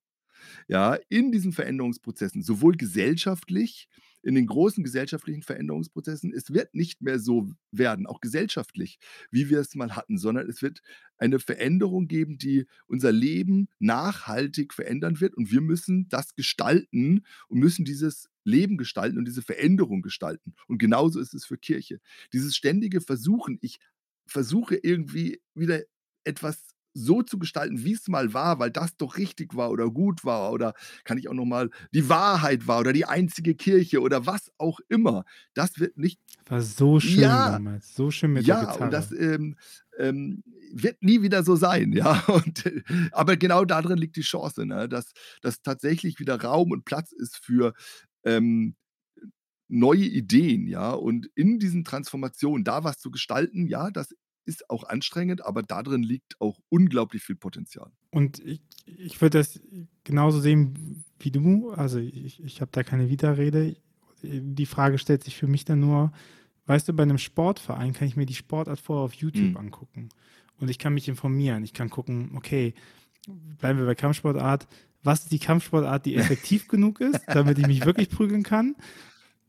Ja, in diesen Veränderungsprozessen, sowohl gesellschaftlich in den großen gesellschaftlichen Veränderungsprozessen, es wird nicht mehr so werden, auch gesellschaftlich, wie wir es mal hatten, sondern es wird eine Veränderung geben, die unser Leben nachhaltig verändern wird und wir müssen das gestalten und müssen dieses Leben gestalten und diese Veränderung gestalten. Und genauso ist es für Kirche. Dieses ständige Versuchen, ich versuche irgendwie wieder etwas so zu gestalten, wie es mal war, weil das doch richtig war oder gut war oder kann ich auch noch mal die Wahrheit war oder die einzige Kirche oder was auch immer. Das wird nicht War so schön Ja, damals, so schön mit der ja, und das, Gitarre. ähm, ähm, wird nie wieder so sein, ja. (laughs) Und, äh, aber genau darin liegt die Chance, ne, dass dass tatsächlich wieder Raum und Platz ist für, ähm, neue Ideen, ja. Und in diesen Transformationen da was zu gestalten, ja, das ist auch anstrengend, aber darin liegt auch unglaublich viel Potenzial. Und ich, ich würde das genauso sehen wie du. Also ich, ich habe da keine Widerrede. Die Frage stellt sich für mich dann nur, weißt du, bei einem Sportverein kann ich mir die Sportart vorher auf YouTube Mhm. angucken. Und ich kann mich informieren. Ich kann gucken, okay, bleiben wir bei Kampfsportart. Was ist die Kampfsportart, die (laughs) effektiv genug ist, damit ich mich wirklich prügeln kann?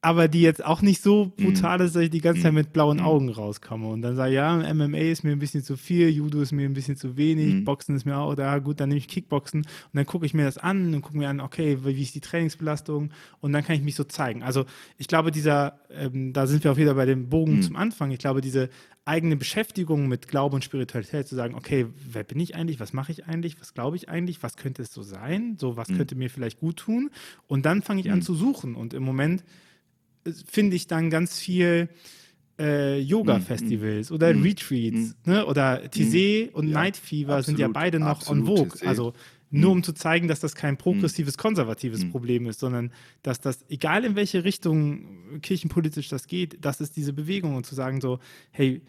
Aber die jetzt auch nicht so brutal ist, dass ich die ganze Zeit mit blauen Mhm. Augen rauskomme und dann sage, ja, MMA ist mir ein bisschen zu viel, Judo ist mir ein bisschen zu wenig, Mhm. Boxen ist mir auch, da gut, dann nehme ich Kickboxen und dann gucke ich mir das an und gucke mir an, okay, wie ist die Trainingsbelastung und dann kann ich mich so zeigen. Also ich glaube, dieser, ähm, da sind wir auch wieder bei dem Bogen Mhm. zum Anfang, ich glaube, diese eigene Beschäftigung mit Glaube und Spiritualität zu sagen, okay, wer bin ich eigentlich, was mache ich eigentlich, was glaube ich eigentlich, was könnte es so sein, so was Mhm. könnte mir vielleicht gut tun und dann fange ich an Mhm. zu suchen und im Moment finde ich dann ganz viel äh, Yoga-Festivals oder Mhm. Retreats ne? oder Tizé und Ja, Night Fever sind ja absolut, beide noch absolut, on vogue. Tizé. Also nur Mhm. um zu zeigen, dass das kein progressives, konservatives Mhm. Problem ist, sondern dass das, egal in welche Richtung kirchenpolitisch das geht, das ist diese Bewegung und zu sagen so, hey,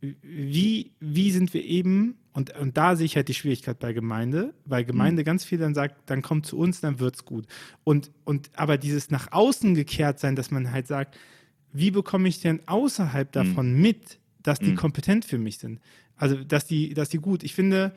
wie, wie sind wir eben, und, und da sehe ich halt die Schwierigkeit bei Gemeinde, weil Gemeinde ganz viel dann sagt, dann kommt zu uns, dann wird's gut. Und, und aber dieses nach außen gekehrt sein, dass man halt sagt, wie bekomme ich denn außerhalb davon mit, dass die Mhm. kompetent für mich sind? Also, dass die, dass die gut. Ich finde,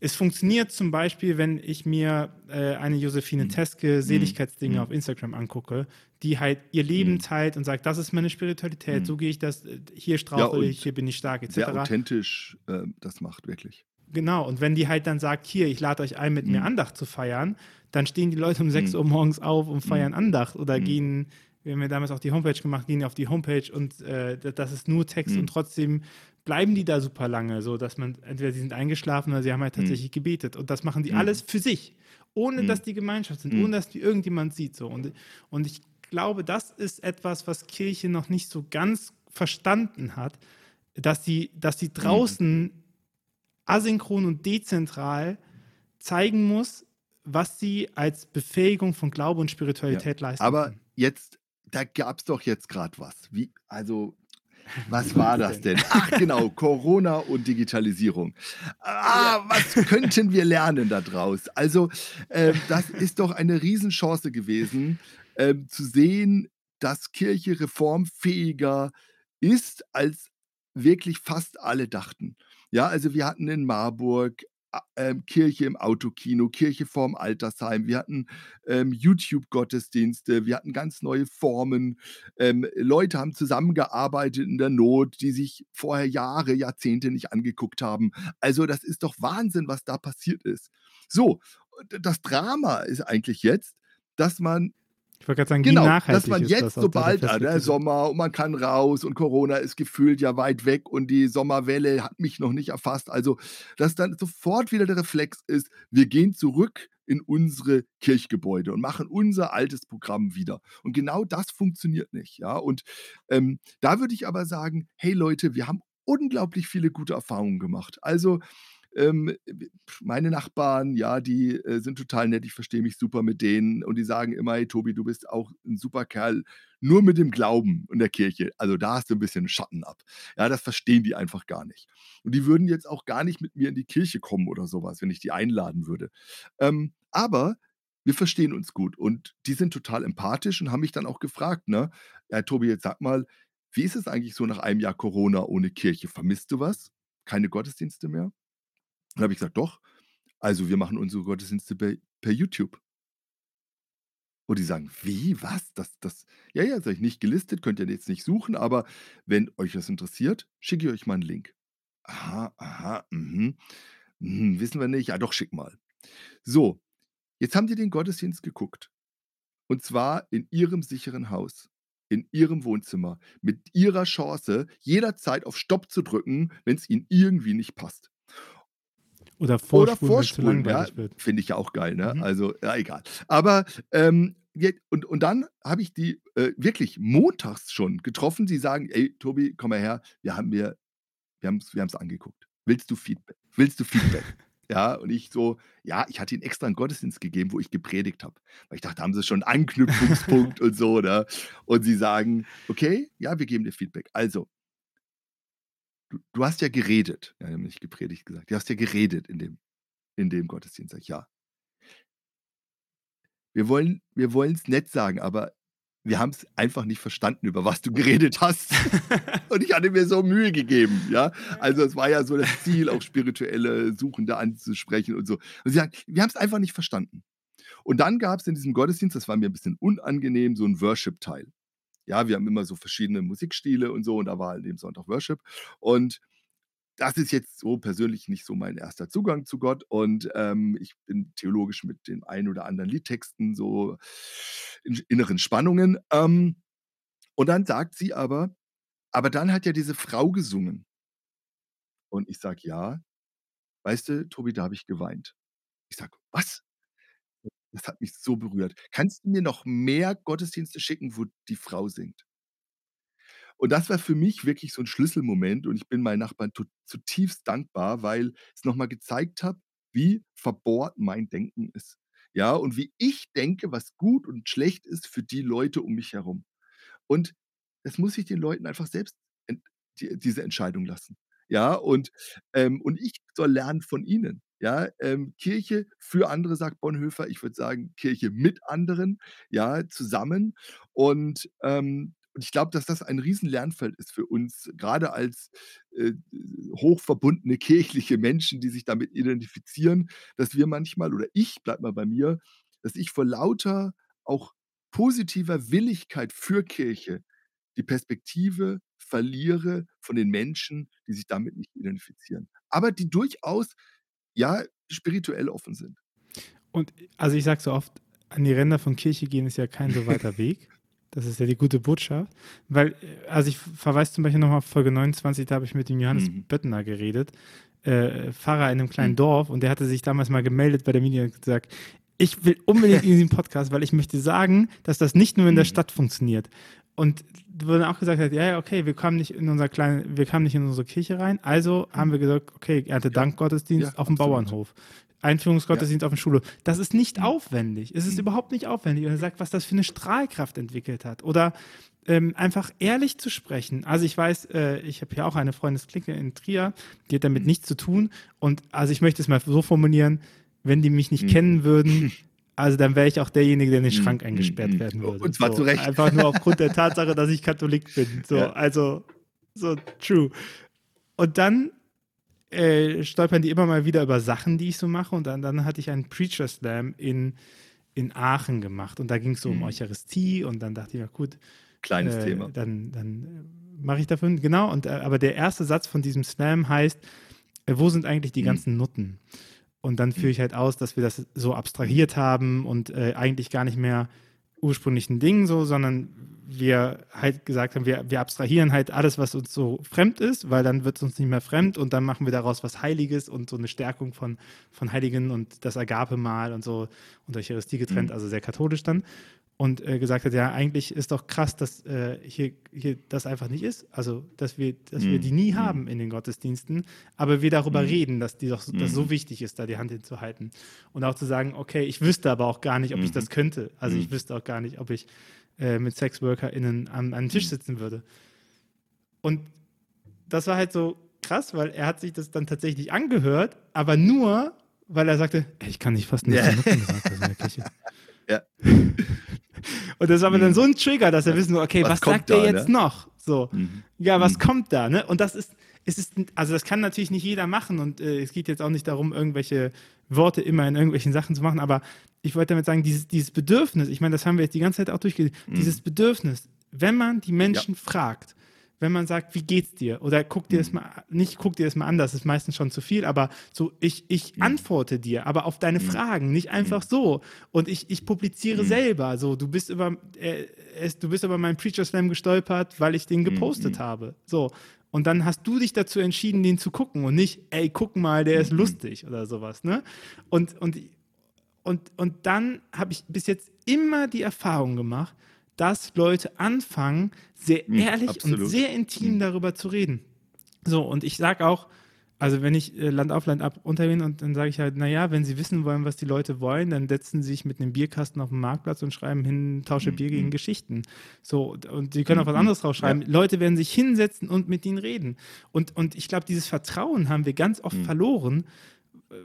es funktioniert zum Beispiel, wenn ich mir äh, eine Josephine Teske Seligkeitsdinge Mhm. auf Instagram angucke, die halt ihr Leben Mhm. teilt und sagt, das ist meine Spiritualität, Mhm. so gehe ich das, äh, hier strauchle und ich, hier bin ich stark, etc. Sehr authentisch äh, das macht, wirklich. Genau, und wenn die halt dann sagt, hier, ich lade euch ein, mit mir Mhm. Andacht zu feiern, dann stehen die Leute um 6 Mhm. Uhr morgens auf und feiern Mhm. Andacht oder Mhm. gehen, wir haben ja damals auch die Homepage gemacht, gehen auf die Homepage und äh, das ist nur Text Mhm. und trotzdem bleiben die da super lange, so dass man entweder sie sind eingeschlafen oder sie haben halt Mhm. tatsächlich gebetet und das machen die Mhm. alles für sich, ohne Mhm. dass die Gemeinschaft sind, Mhm. ohne dass die irgendjemand sieht so und, und ich glaube, das ist etwas, was Kirche noch nicht so ganz verstanden hat, dass sie, dass sie draußen asynchron und dezentral zeigen muss, was sie als Befähigung von Glaube und Spiritualität leisten Aber jetzt, da gab es doch jetzt gerade was. Wie, also, (laughs) was war das denn? Ach genau, Corona und Digitalisierung. Ah, was könnten wir lernen daraus? Also, äh, das ist doch eine Riesenchance gewesen, ähm, zu sehen, dass Kirche reformfähiger ist, als wirklich fast alle dachten. Ja, also wir hatten in Marburg ähm, Kirche im Autokino, Kirche vorm Altersheim. Wir hatten, ähm, YouTube-Gottesdienste, wir hatten ganz neue Formen. Ähm, Leute haben zusammengearbeitet in der Not, die sich vorher Jahre, Jahrzehnte nicht angeguckt haben. Also, das ist doch Wahnsinn, was da passiert ist. So, das Drama ist eigentlich jetzt, dass man Ich wollte gerade sagen, wie Genau, dass nachhaltig man ist jetzt, sobald ah, der Perspektive? Sommer und man kann raus und Corona ist gefühlt ja weit weg und die Sommerwelle hat mich noch nicht erfasst. Also, dass dann sofort wieder der Reflex ist, wir gehen zurück in unsere Kirchgebäude und machen unser altes Programm wieder. Und genau das funktioniert nicht, ja? Und, ähm, da würde ich aber sagen: „Hey Leute, wir haben unglaublich viele gute Erfahrungen gemacht.“ Also, ähm, meine Nachbarn, ja, die, äh, sind total nett, ich verstehe mich super mit denen und die sagen immer: „Hey Tobi, du bist auch 'n super Kerl, nur mit dem Glauben in der Kirche, also da hast du 'n bisschen Schatten ab.“ Ja, das verstehen die einfach gar nicht. Und die würden jetzt auch gar nicht mit mir in die Kirche kommen oder so was, wenn ich die einladen würde. Ähm, aber wir verstehen uns gut und die sind total empathisch und haben mich dann auch gefragt, ne: „Ja, Tobi, jetzt sag mal, wie ist es eigentlich so nach einem Jahr Corona ohne Kirche? Vermisst du was? Keine Gottesdienste mehr?“ Dann habe ich gesagt: „Doch, also wir machen unsere Gottesdienste bei per YouTube.“ Und die sagen: „Wie? Was? Das das“ „Ja, ja“, sage ich: „Nicht gelistet, könnt ihr jetzt nicht suchen, aber wenn euch das interessiert, schicke ich euch mal 'n Link.“ „Aha, aha, mhm, hm, wissen wir nicht. Ja, doch, schick mal.“ So, jetzt haben die den Gottesdienst geguckt. Und zwar in ihrem sicheren Haus, in ihrem Wohnzimmer, mit ihrer Chance, jederzeit auf Stopp zu drücken, wenn's ihnen irgendwie nicht passt. Oder Oder vorspulen, zu vorspulen, ja, finde ich ja auch geil, ne? Mhm. Also, ja, egal. Aber, ähm, und und dann habe ich die, äh, wirklich montags schon getroffen. Sie sagen: „Ey, Tobi, komm mal her, wir haben mir wir haben's wir haben's angeguckt. Willst du Feedback? Willst du Feedback?“ (laughs) Ja, und ich so: „Ja“, ich hatte ihnen extra 'n Gottesdienst gegeben, wo ich gepredigt habe, weil ich dachte, da haben sie schon 'n Anknüpfungspunkt (laughs) und so, ne? Und sie sagen: „Okay, ja, wir geben dir Feedback. Also“ „du du hast ja geredet.“ Ja, die haben nicht gepredigt gesagt. „Du hast ja geredet in dem in dem Gottesdienst.“ Sage ich: „Ja.“ „Wir wollen wir wollen's nett sagen, aber wir haben's einfach nicht verstanden, über was du geredet hast.“ (laughs) Und ich hatte mir so Mühe gegeben, ja? Also, es war ja so das Ziel, auch spirituelle Suchende anzusprechen und so. Und sie sagen: „Wir haben's einfach nicht verstanden.“ Und dann gab's in diesem Gottesdienst, das war mir 'n bisschen unangenehm, so 'n Worship-Teil. Ja, wir haben immer so verschiedene Musikstile und so und da war an dem Sonntag Worship. Und das ist jetzt so persönlich nicht so mein erster Zugang zu Gott und, ähm, ich bin theologisch mit den ein oder anderen Liedtexten so in inneren Spannungen. Ähm, und dann sagt sie aber: „Aber dann hat ja diese Frau gesungen.“ Und ich sage: „Ja, weißt du, Tobi, da habe ich geweint.“ Ich sage: „Was?“ Das hat mich so berührt. „Kannst du mir noch mehr Gottesdienste schicken, wo die Frau singt?“ Und das war für mich wirklich so 'n Schlüsselmoment und ich bin meinen Nachbarn zutiefst dankbar, weil es noch mal gezeigt hat, wie verbohrt mein Denken ist. Ja, und wie ich denke, was gut und schlecht ist für die Leute um mich herum. Und das muss ich den Leuten einfach selbst ent die diese Entscheidung lassen. Ja, und, ähm und ich soll lernen von ihnen, ja? Ähm, Kirche für andere, sagt Bonhoeffer. Ich würde sagen, Kirche mit anderen, ja, zusammen. Und, ähm ich glaube, dass das ein Riesen-Lernfeld ist für uns, grade als, äh, hochverbundene kirchliche Menschen, die sich damit identifizieren, dass wir manchmal oder ich, bleibe mal bei mir, dass ich vor lauter auch positiver Willigkeit für Kirche die Perspektive verliere von den Menschen, die sich damit nicht identifizieren, aber die durchaus, ja, spirituell offen sind. Und also, ich sage so oft, an die Ränder von Kirche gehen ist ja kein so weiter (laughs) Weg. Das ist ja die gute Botschaft, weil äh, also, ich verweise zum Beispiel noch mal auf Folge 29, da habe ich mit dem Johannes Mhm. Böttner geredet, äh, Pfarrer in 'nem kleinen Mhm. Dorf und der hatte sich damals mal gemeldet bei der Mini und gesagt: „Ich will unbedingt in diesen Podcast, weil ich möchte sagen, dass das nicht nur in der Mhm. Stadt funktioniert.“ Und dann auch gesagt hat: „Ja, ja, okay, wir kamen nicht in unser kleine wir kamen nicht in unsere Kirche rein, also haben wir gesagt, okay, Ja. Erntedankgottesdienst Ja, aufm absolut. Bauernhof, Ja. Einführungsgottesdienst aufm Schulhof.“ Das ist nicht Mhm. aufwendig. Es ist Mhm. überhaupt nicht aufwendig. Und er sagt, was das für 'ne Strahlkraft entwickelt hat. Oder, ähm, einfach ehrlich zu sprechen. Also, ich weiß, äh, ich habe hier auch eine Freundesklicke in Trier, die hat damit Mhm. nichts zu tun. Und also, ich möchte es mal so formulieren, wenn die mich nicht Mhm. kennen würden, (laughs) also dann wäre ich auch derjenige, der in den hm, Schrank eingesperrt mm, werden würde. Und zwar so, zu Recht. Einfach nur aufgrund der Tatsache, dass ich Katholik bin. So, ja. also, so true. Und dann äh, stolpern die immer mal wieder über Sachen, die ich so mache. Und dann, dann hatte ich einen Preacher Slam in, in Aachen gemacht. Und da ging es so um mhm. Eucharistie. Und dann dachte ich, ja gut. Kleines äh, Thema. Dann, dann äh, mache ich dafür, genau. Und, äh, aber der erste Satz von diesem Slam heißt, äh, wo sind eigentlich die mhm. ganzen Nutten? Und dann führe ich halt aus, dass wir das so abstrahiert haben und äh, eigentlich gar nicht mehr ursprünglichen Dingen so, sondern wir halt gesagt haben, wir, wir abstrahieren halt alles, was uns so fremd ist, weil dann wird es uns nicht mehr fremd und dann machen wir daraus was Heiliges und so eine Stärkung von, von Heiligen und das Agape-Mal und so und Eucharistie getrennt, mhm. also sehr katholisch dann und äh, gesagt hat, ja, eigentlich ist doch krass, dass äh, hier, hier das einfach nicht ist. Also, dass wir, dass mm. wir die nie mm. haben in den Gottesdiensten, aber wir darüber mm. reden, dass die doch dass so wichtig ist, da die Hand hinzuhalten. Und auch zu sagen, okay, ich wüsste aber auch gar nicht, ob ich das mhm. könnte. Also ich mhm. wüsste auch gar nicht, ob ich äh, mit SexworkerInnen an, an einem Tisch mhm. sitzen würde. Und das war halt so krass, weil er hat sich das dann tatsächlich angehört, aber nur, weil er sagte, ich kann nicht fast nichts ja. gesagt in der Kirche. (laughs) Ja. (laughs) Und das war mir dann so ein Trigger, dass er wissen okay, was, was sagt er jetzt ne? noch? So, mhm. ja, was mhm. kommt da? Ne? Und das ist, es ist, also das kann natürlich nicht jeder machen und äh, es geht jetzt auch nicht darum, irgendwelche Worte immer in irgendwelchen Sachen zu machen, aber ich wollte damit sagen, dieses, dieses Bedürfnis, ich meine, das haben wir jetzt die ganze Zeit auch durchgelesen, mhm. dieses Bedürfnis, wenn man die Menschen ja. fragt, wenn man sagt, wie geht's dir? Oder guck dir das mhm. mal, nicht guck dir das mal an, das ist meistens schon zu viel, aber so, ich, ich mhm. antworte dir, aber auf deine mhm. Fragen, nicht einfach so. Und ich, ich publiziere selber. So, du bist über, äh, es, du bist über meinen Preacher Slam gestolpert, weil ich den gepostet habe. So. Und dann hast du dich dazu entschieden, den zu gucken und nicht, ey, guck mal, der ist lustig oder sowas, ne? Und, und, und, und dann habe ich bis jetzt immer die Erfahrung gemacht, dass Leute anfangen, sehr mhm, ehrlich Absolut. und sehr intim mhm. darüber zu reden. So, und ich sage auch, also wenn ich äh, Land auf Land ab untergehen und dann sage ich halt, naja, wenn sie wissen wollen, was die Leute wollen, dann setzen sie sich mit einem Bierkasten auf den Marktplatz und schreiben hin, tausche Bier gegen mhm. Geschichten. So, und sie können auch was anderes draufschreiben. Ja. Leute werden sich hinsetzen und mit ihnen reden. Und, und ich glaube, dieses Vertrauen haben wir ganz oft mhm. verloren,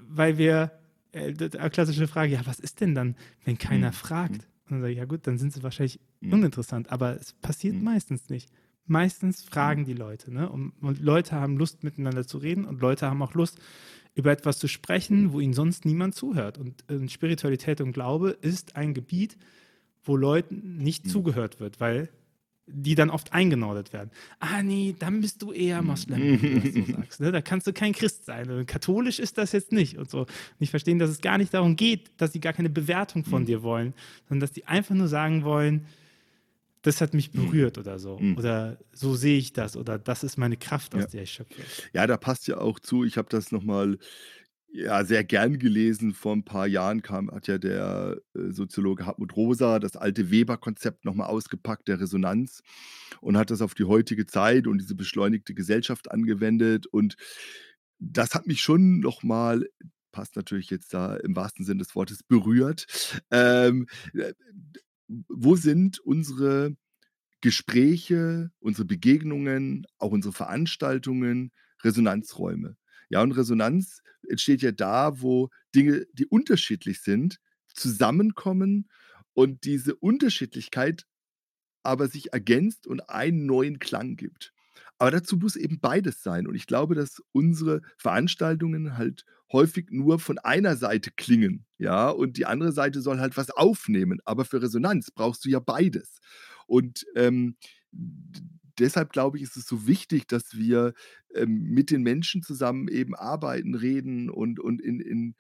weil wir, äh, klassische Frage, ja, was ist denn dann, wenn keiner mhm. fragt? Und dann sage ich, ja gut, dann sind sie wahrscheinlich mhm. uninteressant. Aber es passiert mhm. meistens nicht. Meistens fragen mhm. die Leute. Ne? Und, und, Leute haben Lust, miteinander zu reden und Leute haben auch Lust, über etwas zu sprechen, wo ihnen sonst niemand zuhört. Und äh, Spiritualität und Glaube ist ein Gebiet, wo Leuten nicht mhm. zugehört wird, weil die dann oft eingenordet werden. Ah, nee, dann bist du eher Moslem, wenn du das so (laughs) sagst. Ne? Da kannst du kein Christ sein. Katholisch ist das jetzt nicht und so. Und ich verstehe, dass es gar nicht darum geht, dass sie gar keine Bewertung von mhm. dir wollen, sondern dass die einfach nur sagen wollen, das hat mich mhm. berührt mhm. oder so. Mhm. Oder so sehe ich das oder das ist meine Kraft, aus ja. der ich schöpfe. Ja, da passt ja auch zu. Ich habe das nochmal ja, sehr gern gelesen. Vor ein paar Jahren kam, hat ja der äh, Soziologe Hartmut Rosa das alte Weber-Konzept nochmal ausgepackt, der Resonanz, und hat das auf die heutige Zeit und diese beschleunigte Gesellschaft angewendet. Und das hat mich schon nochmal, passt natürlich jetzt da im wahrsten Sinne des Wortes, berührt. Ähm, äh, wo sind unsere Gespräche, unsere Begegnungen, auch unsere Veranstaltungen, Resonanzräume? Ja, und Resonanz entsteht ja da, wo Dinge, die unterschiedlich sind, zusammenkommen und diese Unterschiedlichkeit aber sich ergänzt und einen neuen Klang gibt. Aber dazu muss eben beides sein. Und ich glaube, dass unsere Veranstaltungen halt häufig nur von einer Seite klingen, ja, und die andere Seite soll halt was aufnehmen. Aber für Resonanz brauchst du ja beides. Und ähm, deshalb glaube ich, ist es so wichtig, dass wir ähm, mit den Menschen zusammen eben arbeiten, reden und, und in, in,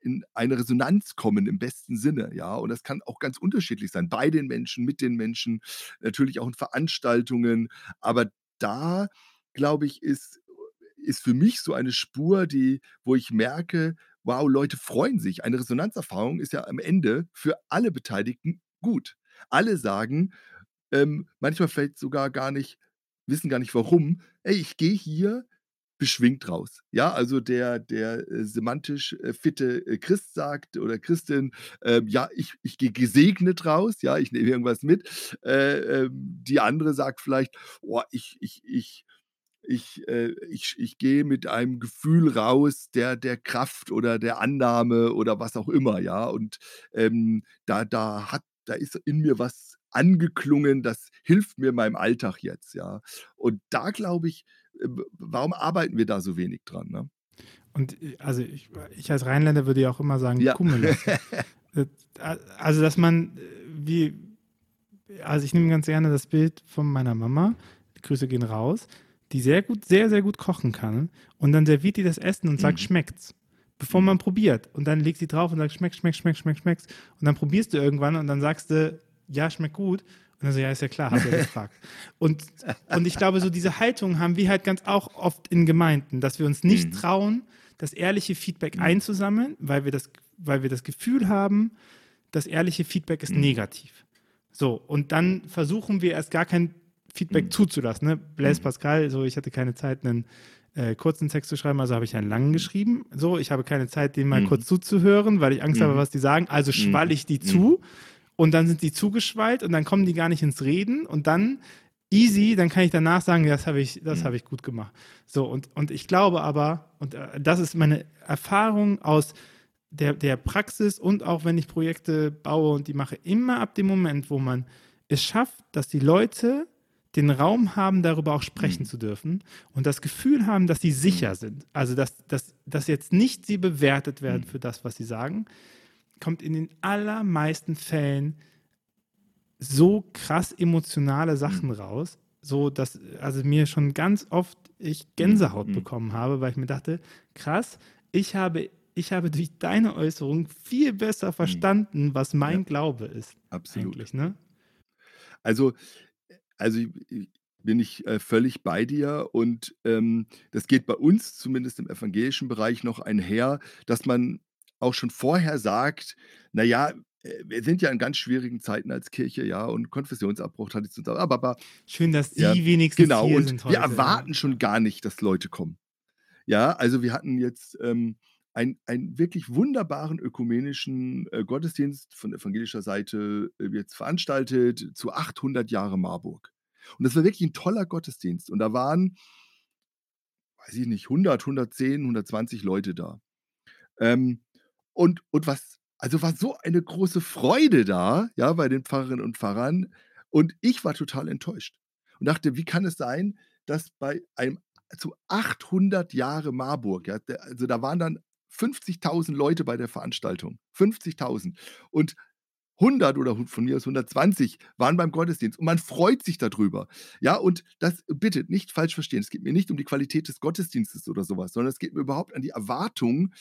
in eine Resonanz kommen im besten Sinne, ja. Und das kann auch ganz unterschiedlich sein, bei den Menschen, mit den Menschen, natürlich auch in Veranstaltungen. Aber da, glaube ich, ist, ist für mich so eine Spur, die, wo ich merke, wow, Leute freuen sich. Eine Resonanzerfahrung ist ja am Ende für alle Beteiligten gut. Alle sagen, ähm, manchmal vielleicht sogar gar nicht wissen gar nicht warum. Ey, ich gehe hier beschwingt raus. Ja, also der, der äh, semantisch äh, fitte äh, Christ sagt oder Christin, äh, ja, ich, ich gehe gesegnet raus, ja, ich nehme irgendwas mit. Äh, ähm, die andere sagt vielleicht, oh, ich, ich, ich, ich, äh, ich, ich gehe mit einem Gefühl raus der, der Kraft oder der Annahme oder was auch immer, ja. Und ähm, da, da hat, da ist in mir was angeklungen, das hilft mir in meinem Alltag jetzt, ja. Und da glaube ich, äh, warum arbeiten wir da so wenig dran? Ne? Und äh, also ich, ich als Rheinländer würde ja auch immer sagen, Ja. Cumulus. (laughs) Äh, also, dass man wie, also ich nehme ganz gerne das Bild von meiner Mama, die Grüße gehen raus, die sehr gut, sehr, sehr gut kochen kann und dann serviert die das Essen und sagt, Mhm. schmeckt's. Bevor man probiert. Und dann legt sie drauf und sagt, schmeckt, schmeckt, schmeckt, schmeckt, schmeckt. Und dann probierst du irgendwann und dann sagst du, ja, schmeckt gut. Und dann so, ja, ist ja klar, du ja gefragt. (laughs) Und, und ich glaube, so diese Haltung haben wir halt ganz auch oft in Gemeinden, dass wir uns nicht Mhm. trauen, das ehrliche Feedback Mhm. einzusammeln, weil wir, das, weil wir das Gefühl haben, das ehrliche Feedback ist Mhm. negativ. So, und dann versuchen wir erst gar kein Feedback Mhm. zuzulassen. Ne? Blaise Mhm. Pascal, so, ich hatte keine Zeit, einen äh, kurzen Text zu schreiben, also habe ich einen langen geschrieben. So, ich habe keine Zeit, denen mal Mhm. kurz zuzuhören, weil ich Angst habe, Mhm. was die sagen. Also schwall ich die zu und dann sind die zugeschwallt und dann kommen die gar nicht ins Reden und dann easy, dann kann ich danach sagen, das habe ich, das Mhm. habe ich gut gemacht. So, und, und ich glaube aber, und äh, das ist meine Erfahrung aus der, der Praxis und auch wenn ich Projekte baue und die mache, immer ab dem Moment, wo man es schafft, dass die Leute den Raum haben, darüber auch sprechen Mhm. zu dürfen und das Gefühl haben, dass sie sicher sind. Also, dass, dass, dass jetzt nicht sie bewertet werden Mhm. für das, was sie sagen, kommt in den allermeisten Fällen so krass emotionale Sachen raus, so dass also mir schon ganz oft ich Gänsehaut Mhm. bekommen habe, weil ich mir dachte, krass, ich habe ich habe durch deine Äußerung viel besser verstanden, was mein Ja. Glaube ist. Absolut. Ne? Also, also bin ich äh, völlig bei dir und ähm, das geht bei uns zumindest im evangelischen Bereich noch einher, dass man auch schon vorher sagt, naja, wir sind ja in ganz schwierigen Zeiten als Kirche, ja, und Konfessionsabbruch, Tradition, aber, aber Schön, dass Sie Ja, wenigstens genau, hier und sind heute. wir erwarten schon gar nicht, dass Leute kommen. Ja, also wir hatten jetzt ähm, ein- einen wirklich wunderbaren ökumenischen äh, Gottesdienst von evangelischer Seite äh, jetzt veranstaltet zu 800 Jahre Marburg. Und das war wirklich ein toller Gottesdienst. Und da waren, weiß ich nicht, 100, 110, 120 Leute da. Ähm, und, und was, also war so eine große Freude da, ja, bei den Pfarrerinnen und Pfarrern. Und ich war total enttäuscht und dachte, wie kann es sein, dass bei einem zu 800 Jahre Marburg, ja, also da waren dann 50.000 Leute bei der Veranstaltung, 50.000 und 100 oder von mir aus 120 waren beim Gottesdienst und man freut sich darüber. Ja, und das bitte nicht falsch verstehen. Es geht mir nicht um die Qualität des Gottesdienstes oder sowas, sondern es geht mir überhaupt an die Erwartung,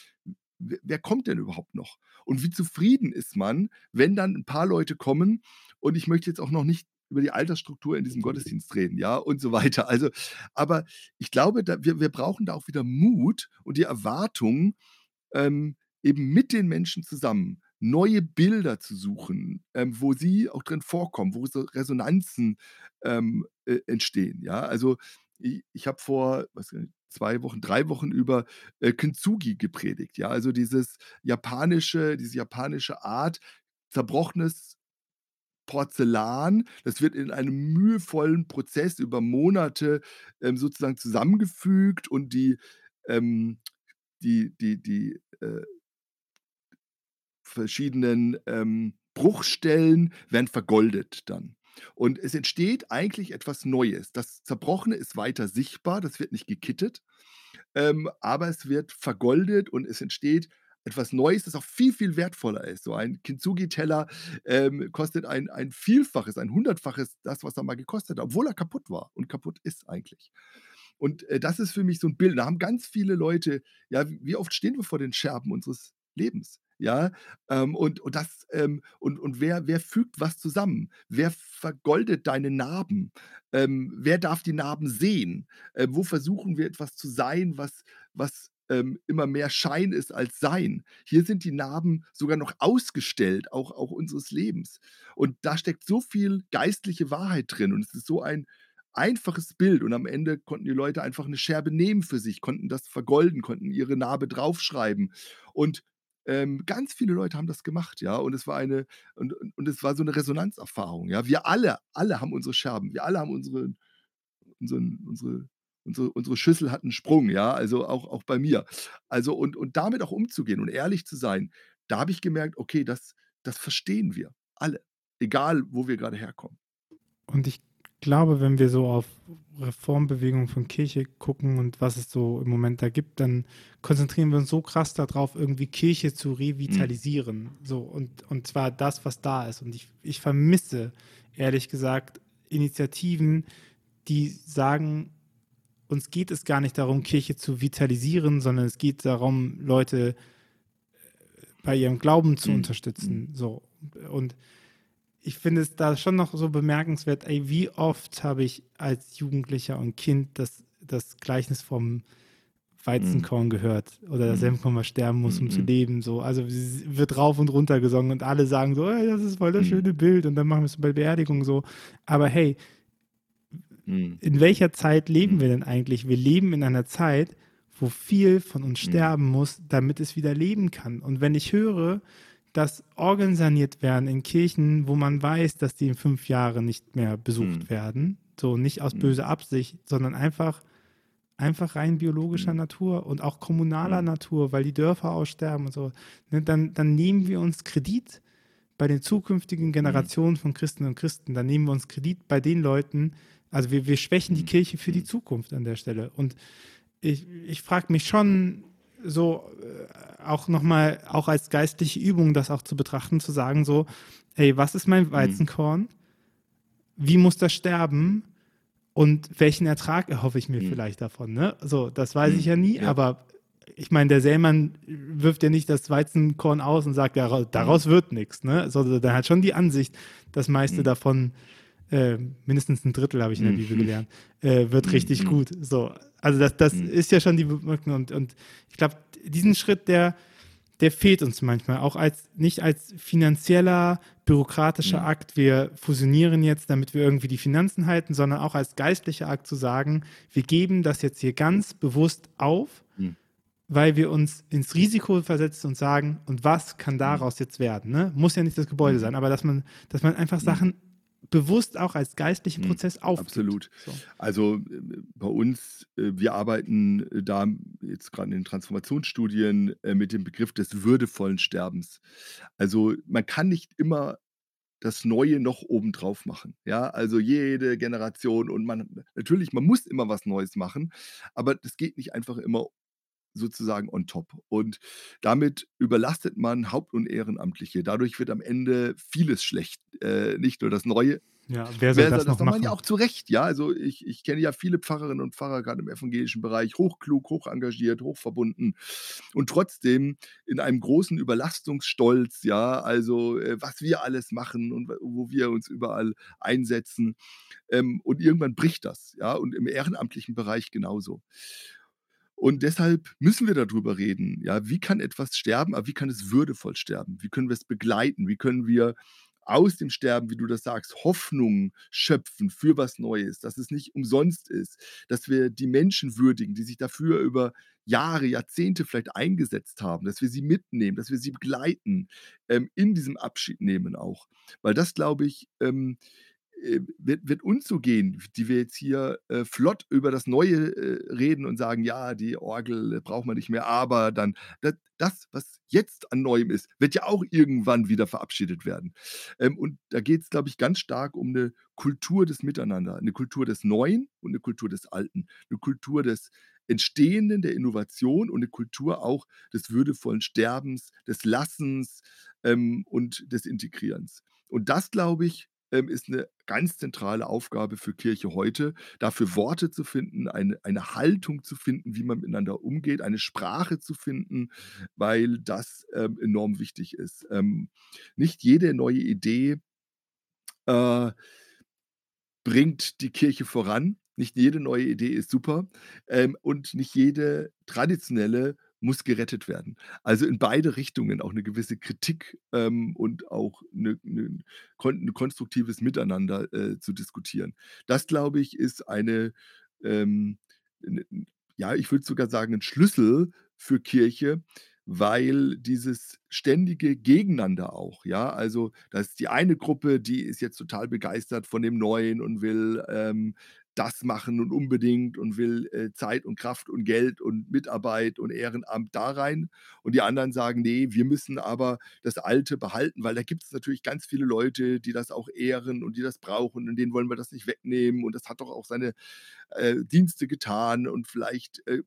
wer, kommt denn überhaupt noch? Und wie zufrieden ist man, wenn dann ein paar Leute kommen und ich möchte jetzt auch noch nicht über die Altersstruktur in diesem Gottesdienst reden, ja, und so weiter. Also, aber ich glaube, da, wir, wir brauchen da auch wieder Mut und die Erwartung, ähm, eben mit den Menschen zusammen neue Bilder zu suchen, ähm, wo sie auch drin vorkommen, wo so Resonanzen ähm, äh, entstehen. Ja, also ich, ich habe vor was, zwei Wochen, drei Wochen über äh, Kintsugi gepredigt. Ja, also dieses japanische, diese japanische Art, zerbrochenes Porzellan, das wird in einem mühevollen Prozess über Monate ähm, sozusagen zusammengefügt und die, ähm, die, die, die äh, verschiedenen ähm, Bruchstellen werden vergoldet dann. Und es entsteht eigentlich etwas Neues. Das Zerbrochene ist weiter sichtbar, das wird nicht gekittet, ähm, aber es wird vergoldet und es entsteht etwas Neues, das auch viel, viel wertvoller ist. So ein Kintsugi-Teller ähm, kostet ein, ein Vielfaches, ein Hundertfaches das, was er mal gekostet hat, obwohl er kaputt war und kaputt ist eigentlich. Und äh, das ist für mich so ein Bild. Da haben ganz viele Leute, ja, wie wie oft stehen wir vor den Scherben unseres Lebens? Ja, ähm, und, und das, ähm, und, und wer, wer fügt was zusammen? Wer vergoldet deine Narben? Ähm, wer darf die Narben sehen? Äh, wo versuchen wir etwas zu sein, was, was ähm, immer mehr Schein ist als Sein? Hier sind die Narben sogar noch ausgestellt, auch, auch unseres Lebens. Und da steckt so viel geistliche Wahrheit drin. Und es ist so ein einfaches Bild. Und am Ende konnten die Leute einfach eine Scherbe nehmen für sich, konnten das vergolden, konnten ihre Narbe draufschreiben. Und ähm, ganz viele Leute haben das gemacht, ja. Und es war eine, und, und, es war so eine Resonanzerfahrung, ja. Wir alle, alle haben unsere Scherben, wir alle haben unsere, unseren, unsere, unsere unsere Schüssel hat 'n Sprung, ja, also auch auch bei mir. Also und und damit auch umzugehen und ehrlich zu sein, da habe ich gemerkt, okay, das das verstehen wir alle, egal wo wir grade herkommen. Und ich glaube, wenn wir so auf Reformbewegungen von Kirche gucken und was es so im Moment da gibt, dann konzentrieren wir uns so krass darauf, irgendwie Kirche zu Mhm. revitalisieren. So, und, und zwar das, was da ist. Und ich, ich vermisse, ehrlich gesagt, Initiativen, die sagen, uns geht es gar nicht darum, Kirche zu vitalisieren, sondern es geht darum, Leute bei ihrem Glauben zu Mhm. unterstützen. So. Und ich finde es da schon noch so bemerkenswert, ey, wie oft habe ich als Jugendlicher und Kind das, das Gleichnis vom Weizenkorn gehört oder das Mhm. Senfkorn, was sterben muss, um zu Mhm. leben. So. Also wird rauf und runter gesungen und alle sagen so, ey, das ist voll das Mhm. schöne Bild und dann machen wir es bei Beerdigung so. Aber hey, Mhm. in welcher Zeit leben Mhm. wir denn eigentlich? Wir leben in einer Zeit, wo viel von uns Mhm. sterben muss, damit es wieder leben kann. Und wenn ich höre, dass Orgeln saniert werden in Kirchen, wo man weiß, dass die in fünf Jahren nicht mehr besucht Mhm. werden, so nicht aus Mhm. böser Absicht, sondern einfach, einfach rein biologischer Mhm. Natur und auch kommunaler Mhm. Natur, weil die Dörfer aussterben und so, ne, dann, dann nehmen wir uns Kredit bei den zukünftigen Generationen von Christen und Christen. Dann nehmen wir uns Kredit bei den Leuten, also wir, wir schwächen die Mhm. Kirche für die. Zukunft an der Stelle. Und ich, ich frage mich schon so äh, auch nochmal, auch als geistliche Übung, das auch zu betrachten, zu sagen so, ey, was ist Mhm. mein Weizenkorn? Wie muss das sterben? Und welchen Ertrag erhoffe ich mir Mhm. vielleicht davon? Ne? So, das weiß Mhm. ich ja nie, Ja. aber ich meine, der Sämann wirft ja nicht das Weizenkorn aus und sagt, daraus, daraus wird nichts, ne? Sondern der hat schon die Ansicht, das meiste Mhm. davon, äh, mindestens ein Drittel habe ich in der Mhm. Bibel gelernt, äh, wird Mhm. richtig Mhm. gut. So, also das, das Mhm. ist ja schon die Bemerkung und, und ich glaube, diesen Schritt, der, der fehlt uns manchmal, auch als nicht als finanzieller, bürokratischer. Akt, wir fusionieren jetzt, damit wir irgendwie die Finanzen halten, sondern auch als geistlicher Akt zu sagen, wir geben das jetzt hier ganz bewusst auf, weil wir uns ins Risiko versetzen und sagen, und was kann daraus jetzt werden? Ne? Muss ja nicht das Gebäude sein, aber dass man, dass man einfach. Sachen bewusst auch als geistlichen Mhm. Prozess aufgibt. Absolut. So. Also, äh, bei uns, äh, wir arbeiten äh, da jetzt gerade in den Transformationsstudien mit dem Begriff des würdevollen Sterbens. Also, man kann nicht immer das Neue noch obendrauf machen. Ja, also jede Generation und man natürlich, man muss immer was Neues machen, aber das geht nicht einfach immer sozusagen on top. Und damit überlastet man Haupt und Ehrenamtliche. Dadurch wird am Ende vieles schlecht, äh, nicht nur das Neue. Ja, wer soll Wer das soll das noch machen? Ja, auch zu Recht, ja. Also, ich ich kenne ja viele Pfarrerinnen und Pfarrer, grade im evangelischen Bereich, hochklug, hochengagiert, hochverbunden und trotzdem in einem großen Überlastungsstolz, ja, also, äh, was wir alles machen und wo wir uns überall einsetzen. Ähm, und irgendwann bricht das, ja, und im ehrenamtlichen Bereich genauso. Und deshalb müssen wir da drüber reden, ja, wie kann etwas sterben, aber wie kann es würdevoll sterben? Wie können wir es begleiten? Wie können wir aus dem Sterben, wie du das sagst, Hoffnung schöpfen für was Neues, dass es nicht umsonst ist, dass wir die Menschen würdigen, die sich dafür über Jahre, Jahrzehnte vielleicht eingesetzt haben, dass wir sie mitnehmen, dass wir sie begleiten, ähm, in diesem Abschied nehmen auch. Weil das, glaube ich, ähm, uns so gehen, die wir jetzt hier, äh, flott über das Neue, äh, reden und sagen: „Ja, die Orgel äh, braucht man nicht mehr“, aber dann da das, was jetzt an Neuem ist, wird ja auch irgendwann wieder verabschiedet werden. Ähm, und da geht's, glaube ich, ganz stark um 'ne Kultur des Miteinander, 'ne Kultur des Neuen und 'ne Kultur des Alten, 'ne Kultur des Entstehenden, der Innovation und 'ne Kultur auch des würdevollen Sterbens, des Lassens, ähm, und des Integrierens. Und das, glaube ich, ähm, ist 'ne ganz zentrale Aufgabe für Kirche heute, dafür Worte zu finden, eine eine Haltung zu finden, wie man miteinander umgeht, eine Sprache zu finden, weil das, ähm, enorm wichtig ist. Ähm, nicht jede neue Idee äh bringt die Kirche voran. Nicht jede neue Idee ist super, ähm, und nicht jede traditionelle muss gerettet werden. Also, in beide Richtungen auch 'ne gewisse Kritik, ähm, und auch 'ne 'ne kon 'n konstruktives Miteinander, äh, zu diskutieren. Das, glaube ich, ist eine, ähm, 'n ja, ich würde sogar sagen, 'n Schlüssel für Kirche, weil dieses ständige Gegeneinander auch, ja also, da ist die eine Gruppe, die ist jetzt total begeistert von dem Neuen und will, ähm, das machen und unbedingt und will äh, Zeit und Kraft und Geld und Mitarbeit und Ehrenamt da rein. Und die anderen sagen, nee, wir müssen aber das Alte behalten, weil da gibt es natürlich ganz viele Leute, die das auch ehren und die das brauchen und denen wollen wir das nicht wegnehmen. Und das hat doch auch seine äh, Dienste getan und vielleicht äh,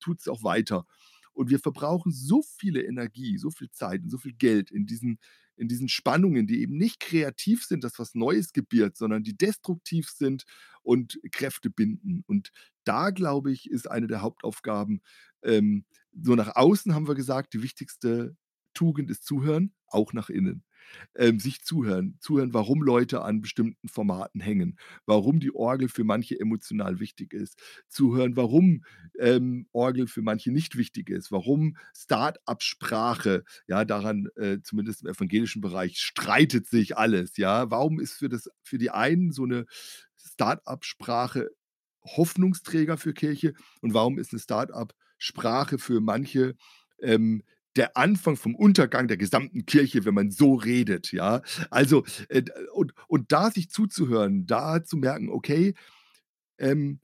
tut es auch weiter. Und wir verbrauchen so viele Energie, so viel Zeit und so viel Geld in diesen in diesen Spannungen, die eben nicht kreativ sind, das was Neues gebiert, sondern die destruktiv sind und Kräfte binden. Und da, glaube ich, ist eine der Hauptaufgaben. Ähm, so nach außen haben wir gesagt, die wichtigste Tugend ist Zuhören, auch nach innen ähm, sich zuhören. Zuhören, warum Leute an bestimmten Formaten hängen, warum die Orgel für manche emotional wichtig ist. Zuhören, warum ähm, Orgel für manche nicht wichtig ist, warum Start-up-Sprache, ja, daran, äh, zumindest im evangelischen Bereich, streitet sich alles, ja. Warum ist für, das, für die einen so eine Start-up-Sprache Hoffnungsträger für Kirche und warum ist eine Start-up-Sprache für manche ähm, der Anfang vom Untergang der gesamten Kirche, wenn man so redet, ja. Also, äh, und, und da sich zuzuhören, da zu merken, okay, ähm,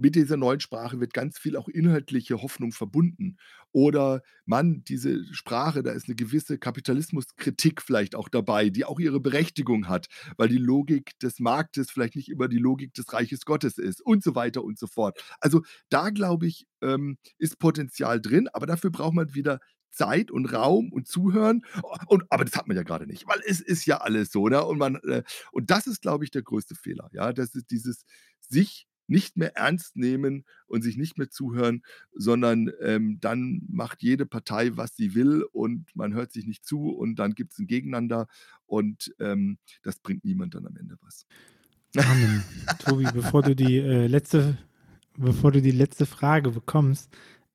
mit dieser neuen Sprache wird ganz viel auch inhaltliche Hoffnung verbunden. Oder man, diese Sprache, da ist eine gewisse Kapitalismuskritik vielleicht auch dabei, die auch ihre Berechtigung hat, weil die Logik des Marktes vielleicht nicht immer die Logik des Reiches Gottes ist und so weiter und so fort. Also da glaube ich, ähm, ist Potenzial drin, aber dafür braucht man wieder Zeit und Raum und Zuhören. Und, aber das hat man ja gerade nicht, weil es ist ja alles so. Ne? Und, man, äh, und das ist, glaube ich, der größte Fehler. Ja? Das ist dieses sich nicht mehr ernst nehmen und sich nicht mehr zuhören, sondern ähm, dann macht jede Partei, was sie will und man hört sich nicht zu und dann gibt es ein Gegeneinander und ähm, das bringt niemand dann am Ende was. Amen. Tobi, bevor du die äh, letzte, bevor du die letzte Frage bekommst,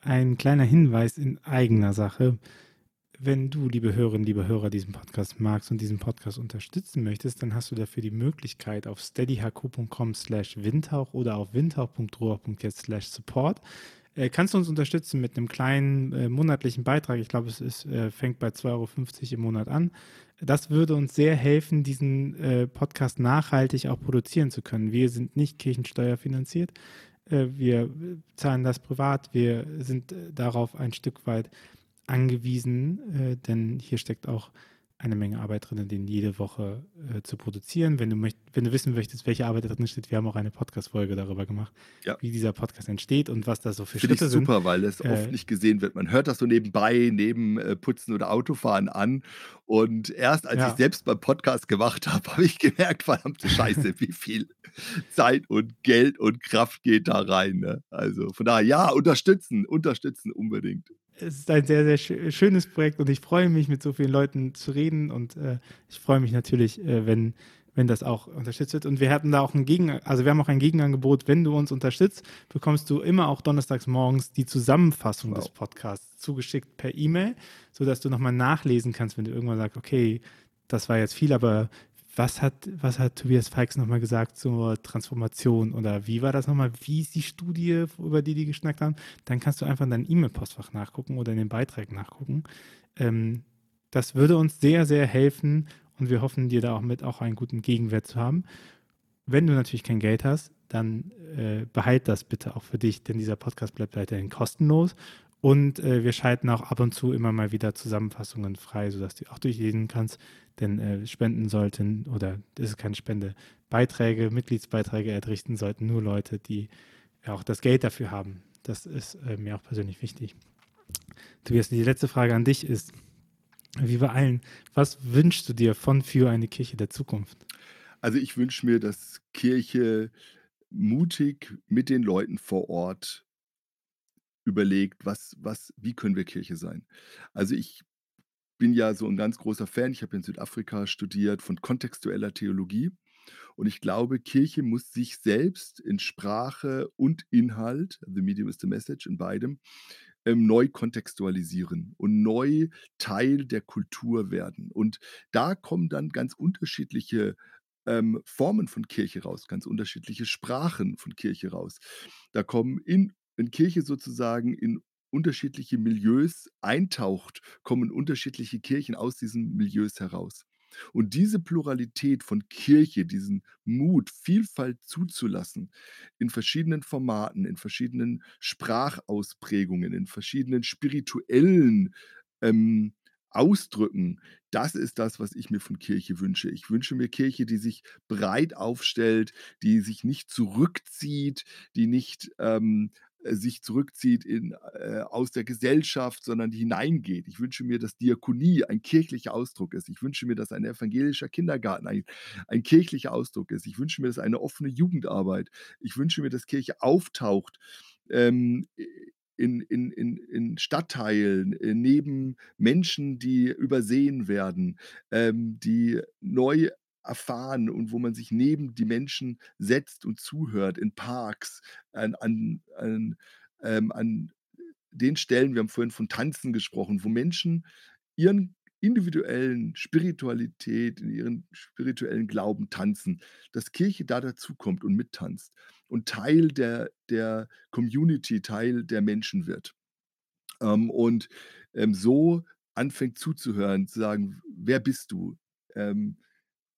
ein kleiner Hinweis in eigener Sache. Wenn du, liebe Hörerinnen, liebe Hörer, diesen Podcast magst und diesen Podcast unterstützen möchtest, dann hast du dafür die Möglichkeit auf steadyhq.com slash windhauch oder auf windhauch.rohr.jetzt slash support äh, kannst du uns unterstützen mit einem kleinen äh, monatlichen Beitrag. Ich glaube, es ist, äh, fängt bei 2,50 Euro im Monat an. Das würde uns sehr helfen, diesen äh, Podcast nachhaltig auch produzieren zu können. Wir sind nicht kirchensteuerfinanziert. Äh, wir zahlen das privat, wir sind äh, darauf ein Stück weit angewiesen, äh, denn hier steckt auch eine Menge Arbeit drin, den jede Woche äh, zu produzieren. Wenn du, möcht, wenn du wissen möchtest, welche Arbeit drin steht, wir haben auch eine Podcast-Folge darüber gemacht, ja. wie dieser Podcast entsteht und was da so für Finde Schritte ich super, sind. weil es äh, oft nicht gesehen wird. Man hört das so nebenbei, neben äh, Putzen oder Autofahren an. Und erst als ja. ich selbst beim Podcast gemacht (laughs) habe, habe ich gemerkt, verdammte Scheiße, wie viel Zeit und Geld und Kraft geht da rein. Ne? Also von daher, ja, unterstützen, unterstützen unbedingt es ist ein sehr, sehr schönes Projekt und ich freue mich, mit so vielen Leuten zu reden und äh, ich freue mich natürlich, äh, wenn, wenn das auch unterstützt wird. Und wir hatten da auch ein Gegen, also wir haben auch ein Gegenangebot, wenn du uns unterstützt, bekommst du immer auch donnerstags morgens die Zusammenfassung wow. des Podcasts zugeschickt per E-Mail, sodass du nochmal nachlesen kannst, wenn du irgendwann sagst, okay, das war jetzt viel, aber was hat, was hat Tobias Feix nochmal gesagt zur Transformation oder wie war das nochmal? Wie ist die Studie, über die die geschnackt haben? Dann kannst du einfach in dein E-Mail-Postfach nachgucken oder in den Beitrag nachgucken. Ähm, das würde uns sehr, sehr helfen und wir hoffen, dir da auch mit auch einen guten Gegenwert zu haben. Wenn du natürlich kein Geld hast, dann äh, behalt das bitte auch für dich, denn dieser Podcast bleibt weiterhin kostenlos und äh, wir schalten auch ab und zu immer mal wieder Zusammenfassungen frei, sodass du auch durchlesen kannst. Denn äh, Spenden sollten, oder das ist keine Spende, Beiträge, Mitgliedsbeiträge entrichten sollten nur Leute, die auch das Geld dafür haben. Das ist äh, mir auch persönlich wichtig. Tobias, die letzte Frage an dich ist, wie bei allen, was wünschst du dir von für eine Kirche der Zukunft? Also ich wünsche mir, dass Kirche mutig mit den Leuten vor Ort überlegt, was, was, wie können wir Kirche sein? Also ich bin ja so ein ganz großer Fan, ich habe in Südafrika studiert von kontextueller Theologie. Und ich glaube, Kirche muss sich selbst in Sprache und Inhalt, the medium is the message, in beidem, ähm, neu kontextualisieren und neu Teil der Kultur werden. Und da kommen dann ganz unterschiedliche ähm, Formen von Kirche raus, ganz unterschiedliche Sprachen von Kirche raus. Da kommen in wenn Kirche sozusagen in unterschiedliche Milieus eintaucht, kommen unterschiedliche Kirchen aus diesen Milieus heraus. Und diese Pluralität von Kirche, diesen Mut, Vielfalt zuzulassen, in verschiedenen Formaten, in verschiedenen Sprachausprägungen, in verschiedenen spirituellen ähm, Ausdrücken, das ist das, was ich mir von Kirche wünsche. Ich wünsche mir Kirche, die sich breit aufstellt, die sich nicht zurückzieht, die nicht ähm, äh, sich zurückzieht in, äh, aus der Gesellschaft, sondern hineingeht. Ich wünsche mir, dass Diakonie ein kirchlicher Ausdruck ist. Ich wünsche mir, dass ein evangelischer Kindergarten ein, ein kirchlicher Ausdruck ist. Ich wünsche mir, dass eine offene Jugendarbeit. Ich wünsche mir, dass Kirche auftaucht ähm, in, in, in, in Stadtteilen, äh, neben Menschen, die übersehen werden, ähm, die neu erfahren und wo man sich neben die Menschen setzt und zuhört, in Parks, an, an, an, ähm, an den Stellen, wir haben vorhin von Tanzen gesprochen, wo Menschen ihren individuellen Spiritualität, in ihren spirituellen Glauben tanzen, dass Kirche da dazukommt und mittanzt und Teil der, der Community, Teil der Menschen wird. Ähm, und ähm, so anfängt zuzuhören, zu sagen, wer bist du? Ähm,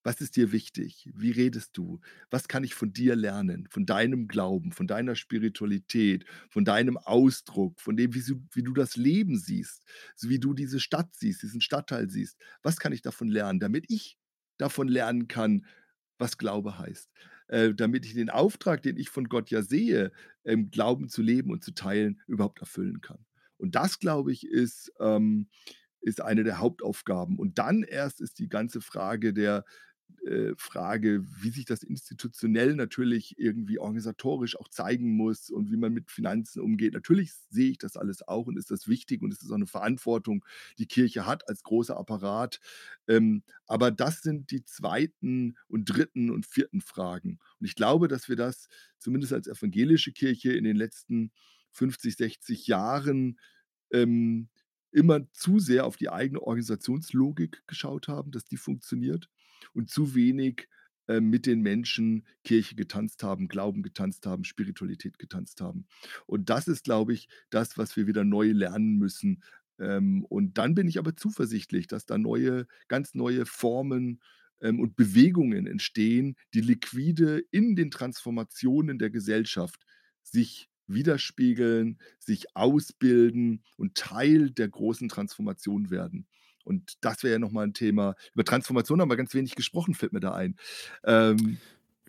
was ist dir wichtig? Wie redest du? Was kann ich von dir lernen? Von deinem Glauben, von deiner Spiritualität, von deinem Ausdruck, von dem, wie du, wie du das Leben siehst, wie du diese Stadt siehst, diesen Stadtteil siehst. Was kann ich davon lernen, damit ich davon lernen kann, was Glaube heißt? Äh, damit ich den Auftrag, den ich von Gott ja sehe, ähm, Glauben zu leben und zu teilen, überhaupt erfüllen kann. Und das, glaube ich, ist, ähm, ist eine der Hauptaufgaben. Und dann erst ist die ganze Frage der, äh, Frage, wie sich das institutionell natürlich irgendwie organisatorisch auch zeigen muss und wie man mit Finanzen umgeht. Natürlich sehe ich das alles auch und ist das wichtig und ist das auch eine Verantwortung, die Kirche hat als großer Apparat. Ähm, aber das sind die zweiten und dritten und vierten Fragen. Und ich glaube, dass wir das zumindest als evangelische Kirche in den letzten 50, 60 Jahren ähm, immer zu sehr auf die eigene Organisationslogik geschaut haben, dass die funktioniert und zu wenig äh, mit den Menschen Kirche getanzt haben, Glauben getanzt haben, Spiritualität getanzt haben. Und das ist, glaube ich, das, was wir wieder neu lernen müssen. Ähm, und dann bin ich aber zuversichtlich, dass da neue, ganz neue Formen ähm, und Bewegungen entstehen, die liquide in den Transformationen der Gesellschaft sich widerspiegeln, sich ausbilden und Teil der großen Transformation werden. Und das wäre ja nochmal ein Thema. Über Transformation haben wir ganz wenig gesprochen, fällt mir da ein. Ähm,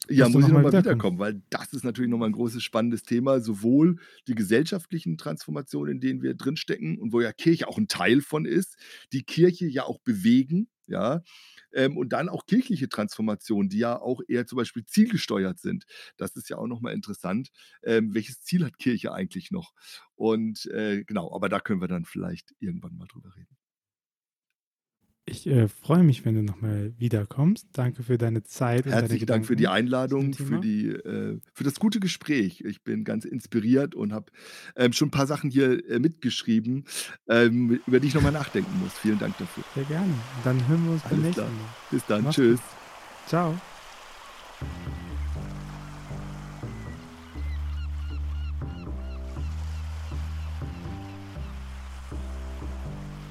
ja, muss ich nochmal wiederkommen, weil das ist natürlich nochmal ein großes, spannendes Thema. Sowohl die gesellschaftlichen Transformationen, in denen wir drinstecken und wo ja Kirche auch ein Teil von ist, die Kirche ja auch bewegen, ja, ähm, und dann auch kirchliche Transformationen, die ja auch eher zum Beispiel zielgesteuert sind. Das ist ja auch nochmal interessant. Ähm, welches Ziel hat Kirche eigentlich noch? Und äh, genau, aber da können wir dann vielleicht irgendwann mal drüber reden. Ich äh, freue mich, wenn du nochmal wiederkommst. Danke für deine Zeit. Herzlichen Dank für die Einladung, für, die, äh, für das gute Gespräch. Ich bin ganz inspiriert und habe ähm, schon ein paar Sachen hier äh, mitgeschrieben, ähm, über die ich nochmal nachdenken muss. Vielen Dank dafür. Sehr gerne. Dann hören wir uns beim nächsten Mal. Bis dann. Mach's Tschüss. Gut. Ciao.